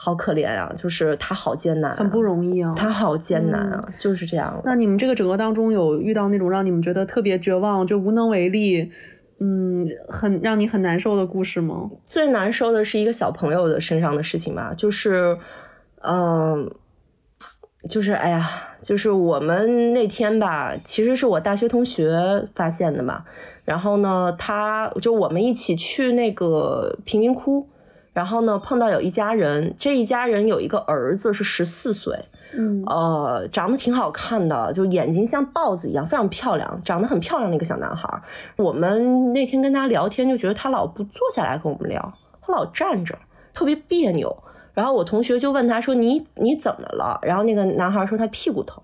好可怜啊，就是他好艰难，很不容易啊，他好艰难啊，就是这样。那你们这个整个当中有遇到那种让你们觉得特别绝望，就无能为力，嗯，很让你很难受的故事吗？最难受的是一个小朋友的身上的事情吧，就是，嗯，就是哎呀，就是我们那天吧，其实是我大学同学发现的嘛。然后呢，他就我们一起去那个贫民窟，然后呢碰到有一家人，这一家人有一个儿子是十四岁。嗯，呃，长得挺好看的，就眼睛像豹子一样，非常漂亮，长得很漂亮的一个小男孩。我们那天跟他聊天，就觉得他老不坐下来跟我们聊，他老站着，特别别扭。然后我同学就问他说：“你你怎么了？”然后那个男孩说他屁股疼。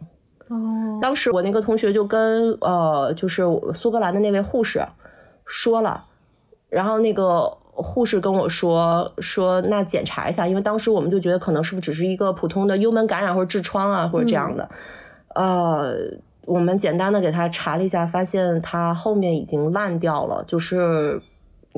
哦，当时我那个同学就跟呃，就是苏格兰的那位护士说了，然后那个。护士跟我说说，那检查一下，因为当时我们就觉得可能是不是只是一个普通的幽门感染或者痔疮啊，或者这样的。呃，我们简单的给他查了一下，发现他后面已经烂掉了，就是。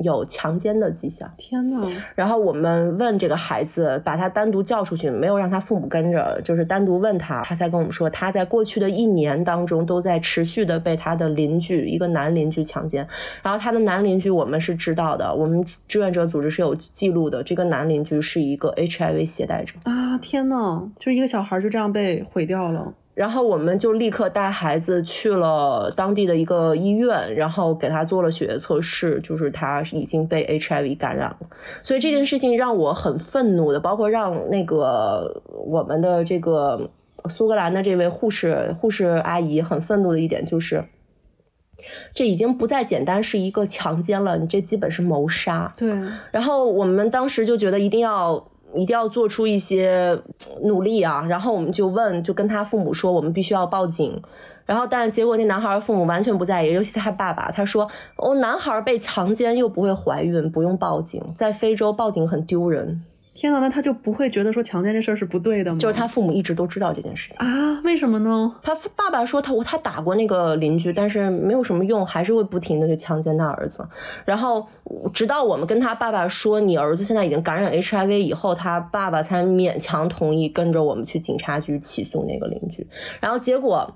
有强奸的迹象，天呐。然后我们问这个孩子，把他单独叫出去，没有让他父母跟着，就是单独问他，他才跟我们说，他在过去的一年当中都在持续的被他的邻居一个男邻居强奸。然后他的男邻居我们是知道的，我们志愿者组织是有记录的，这个男邻居是一个 HIV 携带者啊！天呐，就是一个小孩就这样被毁掉了。然后我们就立刻带孩子去了当地的一个医院，然后给他做了血液测试，就是他已经被 HIV 感染了。所以这件事情让我很愤怒的，包括让那个我们的这个苏格兰的这位护士护士阿姨很愤怒的一点就是，这已经不再简单是一个强奸了，你这基本是谋杀。对。然后我们当时就觉得一定要。一定要做出一些努力啊！然后我们就问，就跟他父母说，我们必须要报警。然后，但是结果那男孩父母完全不在意，尤其他爸爸，他说：“哦，男孩被强奸又不会怀孕，不用报警，在非洲报警很丢人。”天呐，那他就不会觉得说强奸这事儿是不对的吗？就是他父母一直都知道这件事情啊？为什么呢？他爸爸说他他打过那个邻居，但是没有什么用，还是会不停的去强奸他儿子。然后直到我们跟他爸爸说你儿子现在已经感染 HIV 以后，他爸爸才勉强同意跟着我们去警察局起诉那个邻居。然后结果。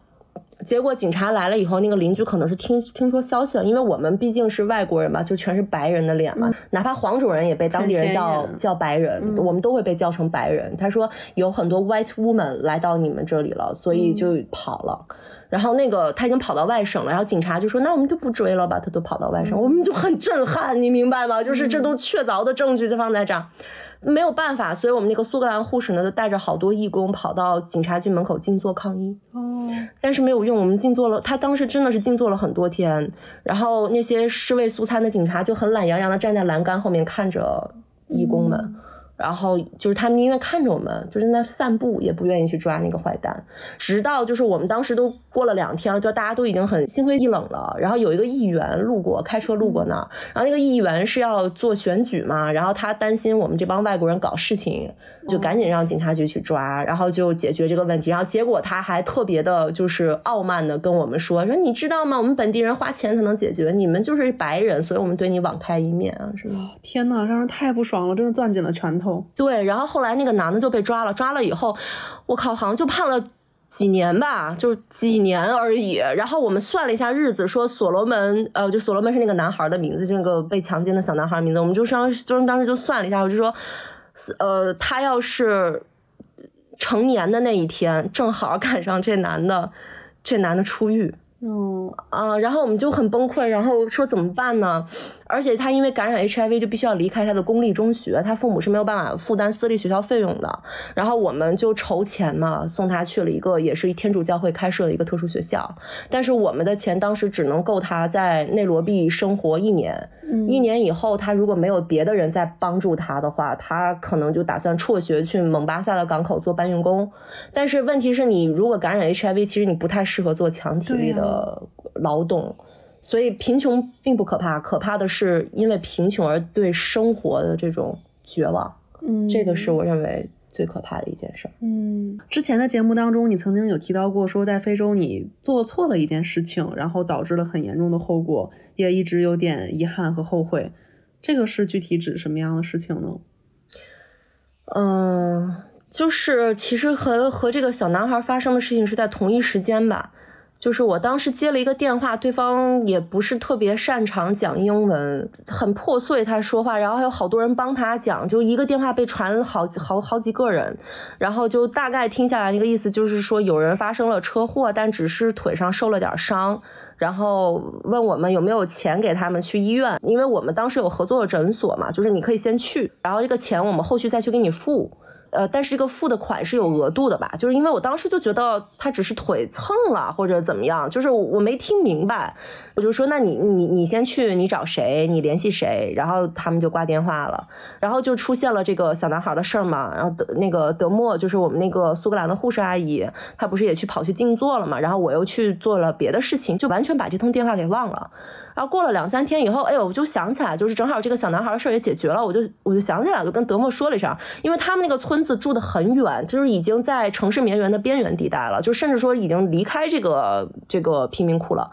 结果警察来了以后，那个邻居可能是听听说消息了，因为我们毕竟是外国人嘛，就全是白人的脸嘛，哪怕黄种人也被当地人叫叫白人，我们都会被叫成白人。他说有很多 white woman 来到你们这里了，所以就跑了。然后那个他已经跑到外省了，然后警察就说那我们就不追了吧，他都跑到外省，我们就很震撼，你明白吗？就是这都确凿的证据就放在这儿。没有办法，所以我们那个苏格兰护士呢，就带着好多义工跑到警察局门口静坐抗议。哦，但是没有用，我们静坐了，他当时真的是静坐了很多天。然后那些尸位素餐的警察就很懒洋洋的站在栏杆后面看着义工们。然后就是他们宁愿看着我们，就是那散步，也不愿意去抓那个坏蛋。直到就是我们当时都过了两天，就大家都已经很心灰意冷了。然后有一个议员路过，开车路过那儿，然后那个议员是要做选举嘛，然后他担心我们这帮外国人搞事情，就赶紧让警察局去抓，然后就解决这个问题。然后结果他还特别的就是傲慢的跟我们说说，你知道吗？我们本地人花钱才能解决，你们就是白人，所以我们对你网开一面啊，是吗？天呐，让人太不爽了，真的攥紧了拳头。对，然后后来那个男的就被抓了，抓了以后，我靠，好像就判了几年吧，就是几年而已。然后我们算了一下日子，说所罗门，呃，就所罗门是那个男孩的名字，就那个被强奸的小男孩名字。我们就当就当时就算了一下，我就说，呃，他要是成年的那一天，正好赶上这男的，这男的出狱。嗯，啊，然后我们就很崩溃，然后说怎么办呢？而且他因为感染 HIV 就必须要离开他的公立中学，他父母是没有办法负担私立学校费用的。然后我们就筹钱嘛，送他去了一个也是天主教会开设的一个特殊学校。但是我们的钱当时只能够他在内罗毕生活一年，一年以后他如果没有别的人在帮助他的话，他可能就打算辍学去蒙巴萨的港口做搬运工。但是问题是你如果感染 HIV，其实你不太适合做强体力的劳动。所以贫穷并不可怕，可怕的是因为贫穷而对生活的这种绝望。嗯，这个是我认为最可怕的一件事。嗯，之前的节目当中，你曾经有提到过，说在非洲你做错了一件事情，然后导致了很严重的后果，也一直有点遗憾和后悔。这个是具体指什么样的事情呢？嗯，就是其实和和这个小男孩发生的事情是在同一时间吧。就是我当时接了一个电话，对方也不是特别擅长讲英文，很破碎他说话，然后还有好多人帮他讲，就一个电话被传了好好好几个人，然后就大概听下来那个意思就是说有人发生了车祸，但只是腿上受了点伤，然后问我们有没有钱给他们去医院，因为我们当时有合作的诊所嘛，就是你可以先去，然后这个钱我们后续再去给你付。呃，但是这个付的款是有额度的吧？就是因为我当时就觉得他只是腿蹭了或者怎么样，就是我没听明白，我就说那你你你先去，你找谁？你联系谁？然后他们就挂电话了，然后就出现了这个小男孩的事儿嘛。然后德那个德莫就是我们那个苏格兰的护士阿姨，她不是也去跑去静坐了嘛？然后我又去做了别的事情，就完全把这通电话给忘了。然后过了两三天以后，哎呦，我就想起来，就是正好这个小男孩的事儿也解决了，我就我就想起来，就跟德莫说了一声，因为他们那个村子住的很远，就是已经在城市绵延的边缘地带了，就甚至说已经离开这个这个贫民窟了。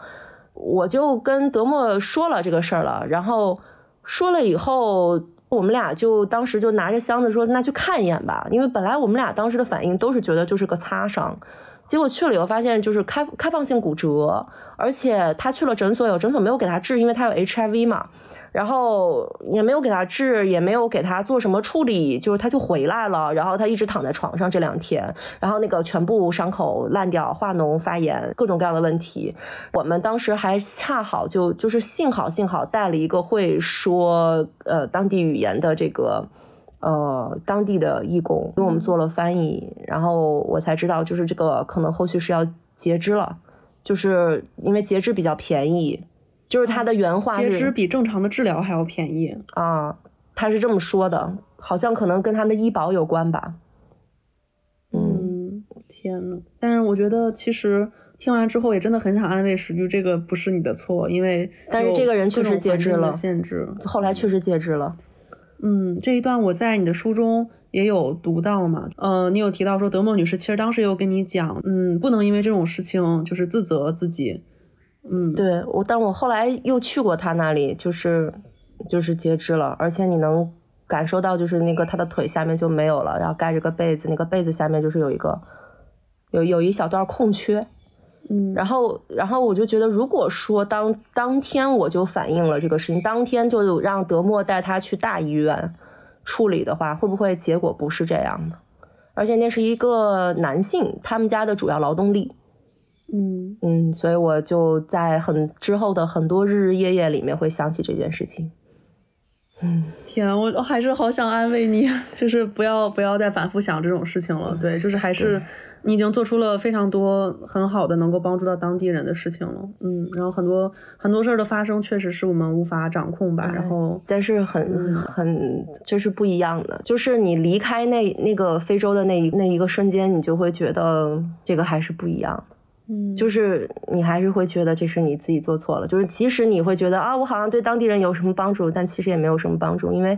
我就跟德莫说了这个事儿了，然后说了以后，我们俩就当时就拿着箱子说，那去看一眼吧，因为本来我们俩当时的反应都是觉得就是个擦伤。结果去了以后发现就是开开放性骨折，而且他去了诊所，有诊所没有给他治，因为他有 HIV 嘛，然后也没有给他治，也没有给他做什么处理，就是他就回来了，然后他一直躺在床上这两天，然后那个全部伤口烂掉、化脓、发炎，各种各样的问题。我们当时还恰好就就是幸好幸好带了一个会说呃当地语言的这个。呃，当地的义工给我们做了翻译，然后我才知道，就是这个可能后续是要截肢了，就是因为截肢比较便宜，就是他的原话是截肢比正常的治疗还要便宜啊，他是这么说的，好像可能跟他的医保有关吧。嗯，天呐，但是我觉得其实听完之后也真的很想安慰史玉，这个不是你的错，因为但是这个人确实截肢了，限制后来确实截肢了。嗯，这一段我在你的书中也有读到嘛，呃，你有提到说德莫女士其实当时有跟你讲，嗯，不能因为这种事情就是自责自己，嗯，对我，但我后来又去过他那里，就是就是截肢了，而且你能感受到就是那个他的腿下面就没有了，然后盖着个被子，那个被子下面就是有一个有有一小段空缺。嗯，然后，然后我就觉得，如果说当当天我就反映了这个事情，当天就让德莫带他去大医院处理的话，会不会结果不是这样的？而且那是一个男性，他们家的主要劳动力。嗯嗯，所以我就在很之后的很多日日夜夜里面会想起这件事情。嗯，天，我我还是好想安慰你，就是不要不要再反复想这种事情了。对，就是还是。你已经做出了非常多很好的能够帮助到当地人的事情了，嗯，然后很多很多事儿的发生确实是我们无法掌控吧，然后但是很很这是不一样的，就是你离开那那个非洲的那一那一个瞬间，你就会觉得这个还是不一样的，嗯，就是你还是会觉得这是你自己做错了，就是即使你会觉得啊，我好像对当地人有什么帮助，但其实也没有什么帮助，因为。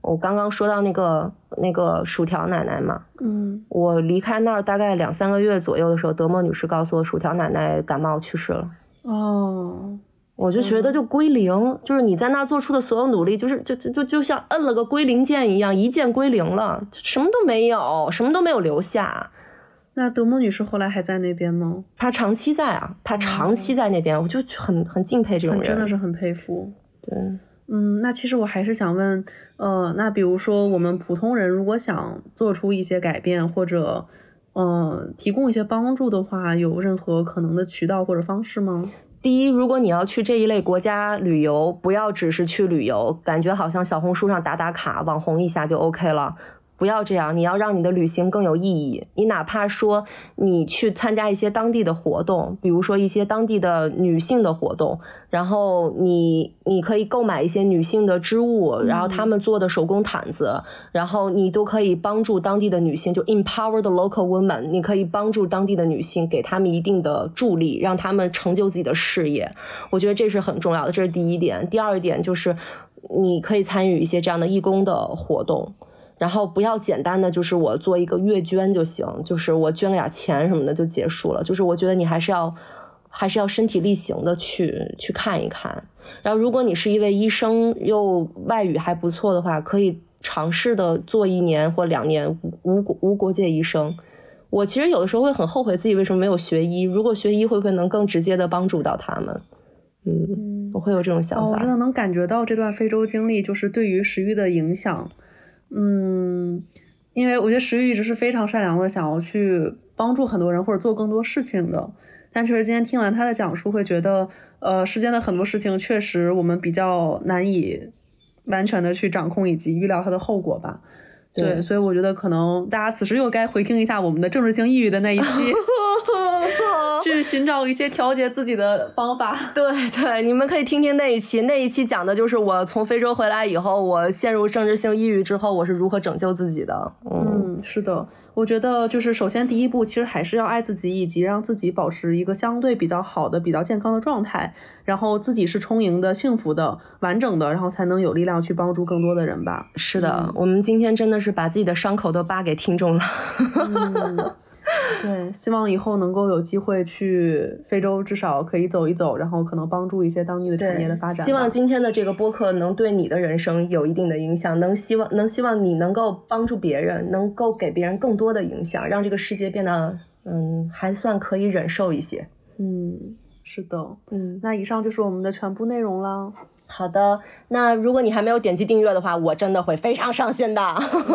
我刚刚说到那个那个薯条奶奶嘛，嗯，我离开那儿大概两三个月左右的时候，德莫女士告诉我，薯条奶奶感冒去世了。哦，我就觉得就归零，就是你在那儿做出的所有努力，就是就就就就像摁了个归零键一样，一键归零了，什么都没有，什么都没有留下。那德莫女士后来还在那边吗？她长期在啊，她长期在那边，我就很很敬佩这种人，真的是很佩服。对。嗯，那其实我还是想问，呃，那比如说我们普通人如果想做出一些改变，或者，呃，提供一些帮助的话，有任何可能的渠道或者方式吗？第一，如果你要去这一类国家旅游，不要只是去旅游，感觉好像小红书上打打卡、网红一下就 OK 了。不要这样，你要让你的旅行更有意义。你哪怕说你去参加一些当地的活动，比如说一些当地的女性的活动，然后你你可以购买一些女性的织物，然后他们做的手工毯子，然后你都可以帮助当地的女性，就 empower the local woman。你可以帮助当地的女性，给他们一定的助力，让他们成就自己的事业。我觉得这是很重要的，这是第一点。第二点就是你可以参与一些这样的义工的活动。然后不要简单的就是我做一个月捐就行，就是我捐了点钱什么的就结束了。就是我觉得你还是要，还是要身体力行的去去看一看。然后如果你是一位医生又外语还不错的话，可以尝试的做一年或两年无无国界医生。我其实有的时候会很后悔自己为什么没有学医，如果学医会不会能更直接的帮助到他们？嗯，我会有这种想法。我真的能感觉到这段非洲经历就是对于食欲的影响。嗯，因为我觉得石玉一直是非常善良的，想要去帮助很多人或者做更多事情的。但确实今天听完他的讲述，会觉得，呃，世间的很多事情确实我们比较难以完全的去掌控以及预料它的后果吧。对，所以我觉得可能大家此时又该回听一下我们的政治性抑郁的那一期。去寻找一些调节自己的方法。对对，你们可以听听那一期，那一期讲的就是我从非洲回来以后，我陷入政治性抑郁之后，我是如何拯救自己的。嗯，是的，我觉得就是首先第一步，其实还是要爱自己，以及让自己保持一个相对比较好的、比较健康的状态，然后自己是充盈的、幸福的、完整的，然后才能有力量去帮助更多的人吧。是的，我们今天真的是把自己的伤口都扒给听众了。对，希望以后能够有机会去非洲，至少可以走一走，然后可能帮助一些当地的产业的发展。希望今天的这个播客能对你的人生有一定的影响，能希望能希望你能够帮助别人，能够给别人更多的影响，让这个世界变得嗯还算可以忍受一些。嗯，是的，嗯，那以上就是我们的全部内容了。好的，那如果你还没有点击订阅的话，我真的会非常伤心的。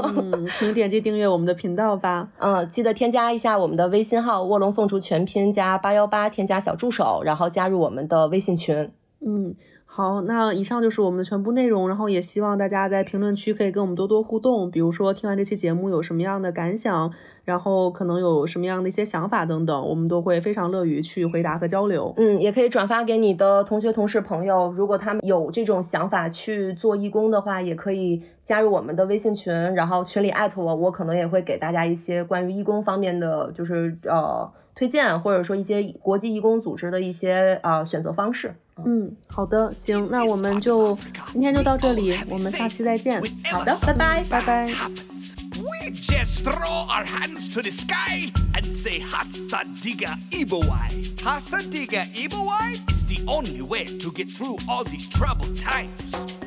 嗯，请点击订阅我们的频道吧。嗯，记得添加一下我们的微信号“卧龙凤雏全拼加八幺八”，添加小助手，然后加入我们的微信群。嗯。好，那以上就是我们的全部内容，然后也希望大家在评论区可以跟我们多多互动，比如说听完这期节目有什么样的感想，然后可能有什么样的一些想法等等，我们都会非常乐于去回答和交流。嗯，也可以转发给你的同学、同事、朋友，如果他们有这种想法去做义工的话，也可以加入我们的微信群，然后群里艾特我，我可能也会给大家一些关于义工方面的，就是呃。推荐或者说一些国际义工组织的一些啊选择方式。嗯，好的，行，那我们就今天就到这里，我们下期再见。好的，拜拜，拜拜。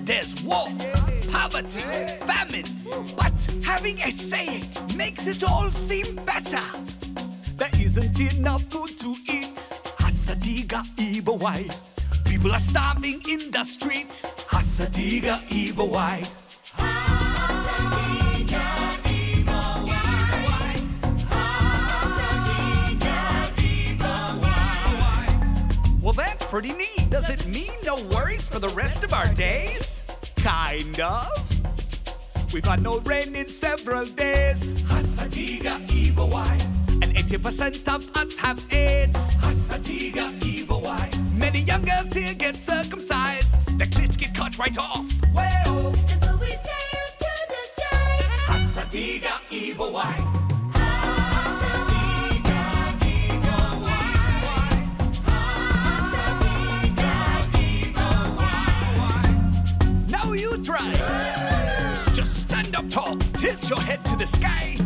There isn't enough food to eat. Hasadiga Ibawai. People are starving in the street. Hasadiga Ibawai. Well, that's pretty neat. Does it mean no worries for the rest of our days? Kind of. We've had no rain in several days. Hasadiga Ibawai. 80% of us have AIDS. Hasadiga Ibawai. Many young girls here get circumcised. Their clits get cut right off. Well, and so we sail to the sky. Hasadiga Ibawai. Now you try. Just stand up tall, tilt your head to the sky,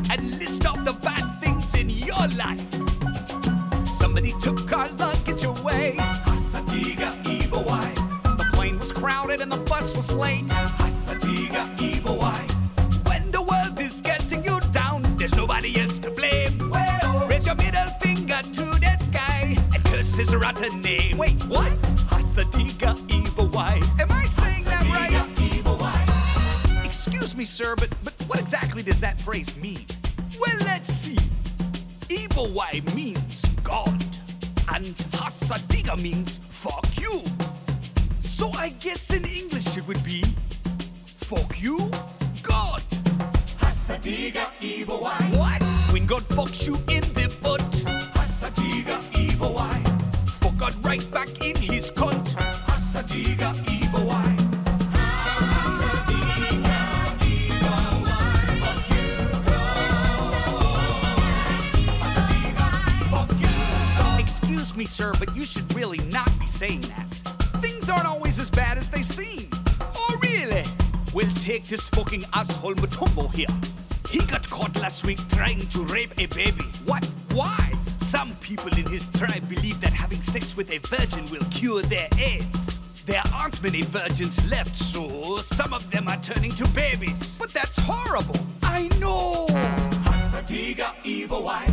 your life. Somebody took our luggage away. Hasadiga Ibawai. The plane was crowded and the bus was late. Hasadiga Ibawai. When the world is getting you down, there's nobody else to blame. Well, raise your middle finger to the sky and curse his rotten name. Wait, what? Hasadiga Ibawai. Am I saying that right? Excuse me, sir, but, but what exactly does that phrase mean? Well, let's see. Ibawai means God, and Hasadiga means fuck you. So I guess in English it would be fuck you, God. Hasadiga Ibawai. What? When God fucks you in Here. He got caught last week trying to rape a baby. What? Why? Some people in his tribe believe that having sex with a virgin will cure their AIDS. There aren't many virgins left, so some of them are turning to babies. But that's horrible. I know. Hasatiga Ibowai.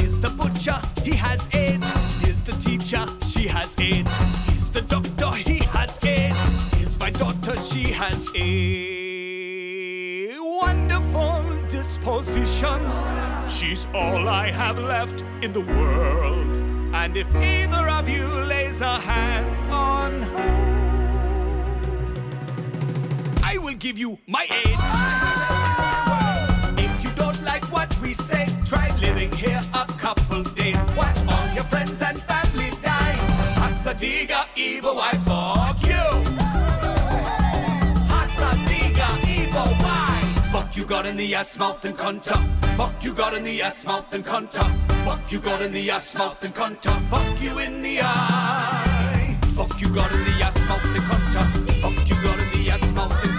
He's the butcher, he has AIDS. He's the teacher, she has AIDS. He's the doctor, he has AIDS. He's my daughter, she has AIDS position. She's all I have left in the world. And if either of you lays a hand on her, I will give you my age. If you don't like what we say, try living here a couple days. Watch all your friends and family die. Hasadiga Ibo, I you got in the ass, mouth and cunt. Fuck you got in the ass, mouth and cunt. Fuck you got in the ass, mouth and cunt. Fuck you in the eye. Fuck you got in the ass, mouth and cunt. Fuck you got in the ass, mouth and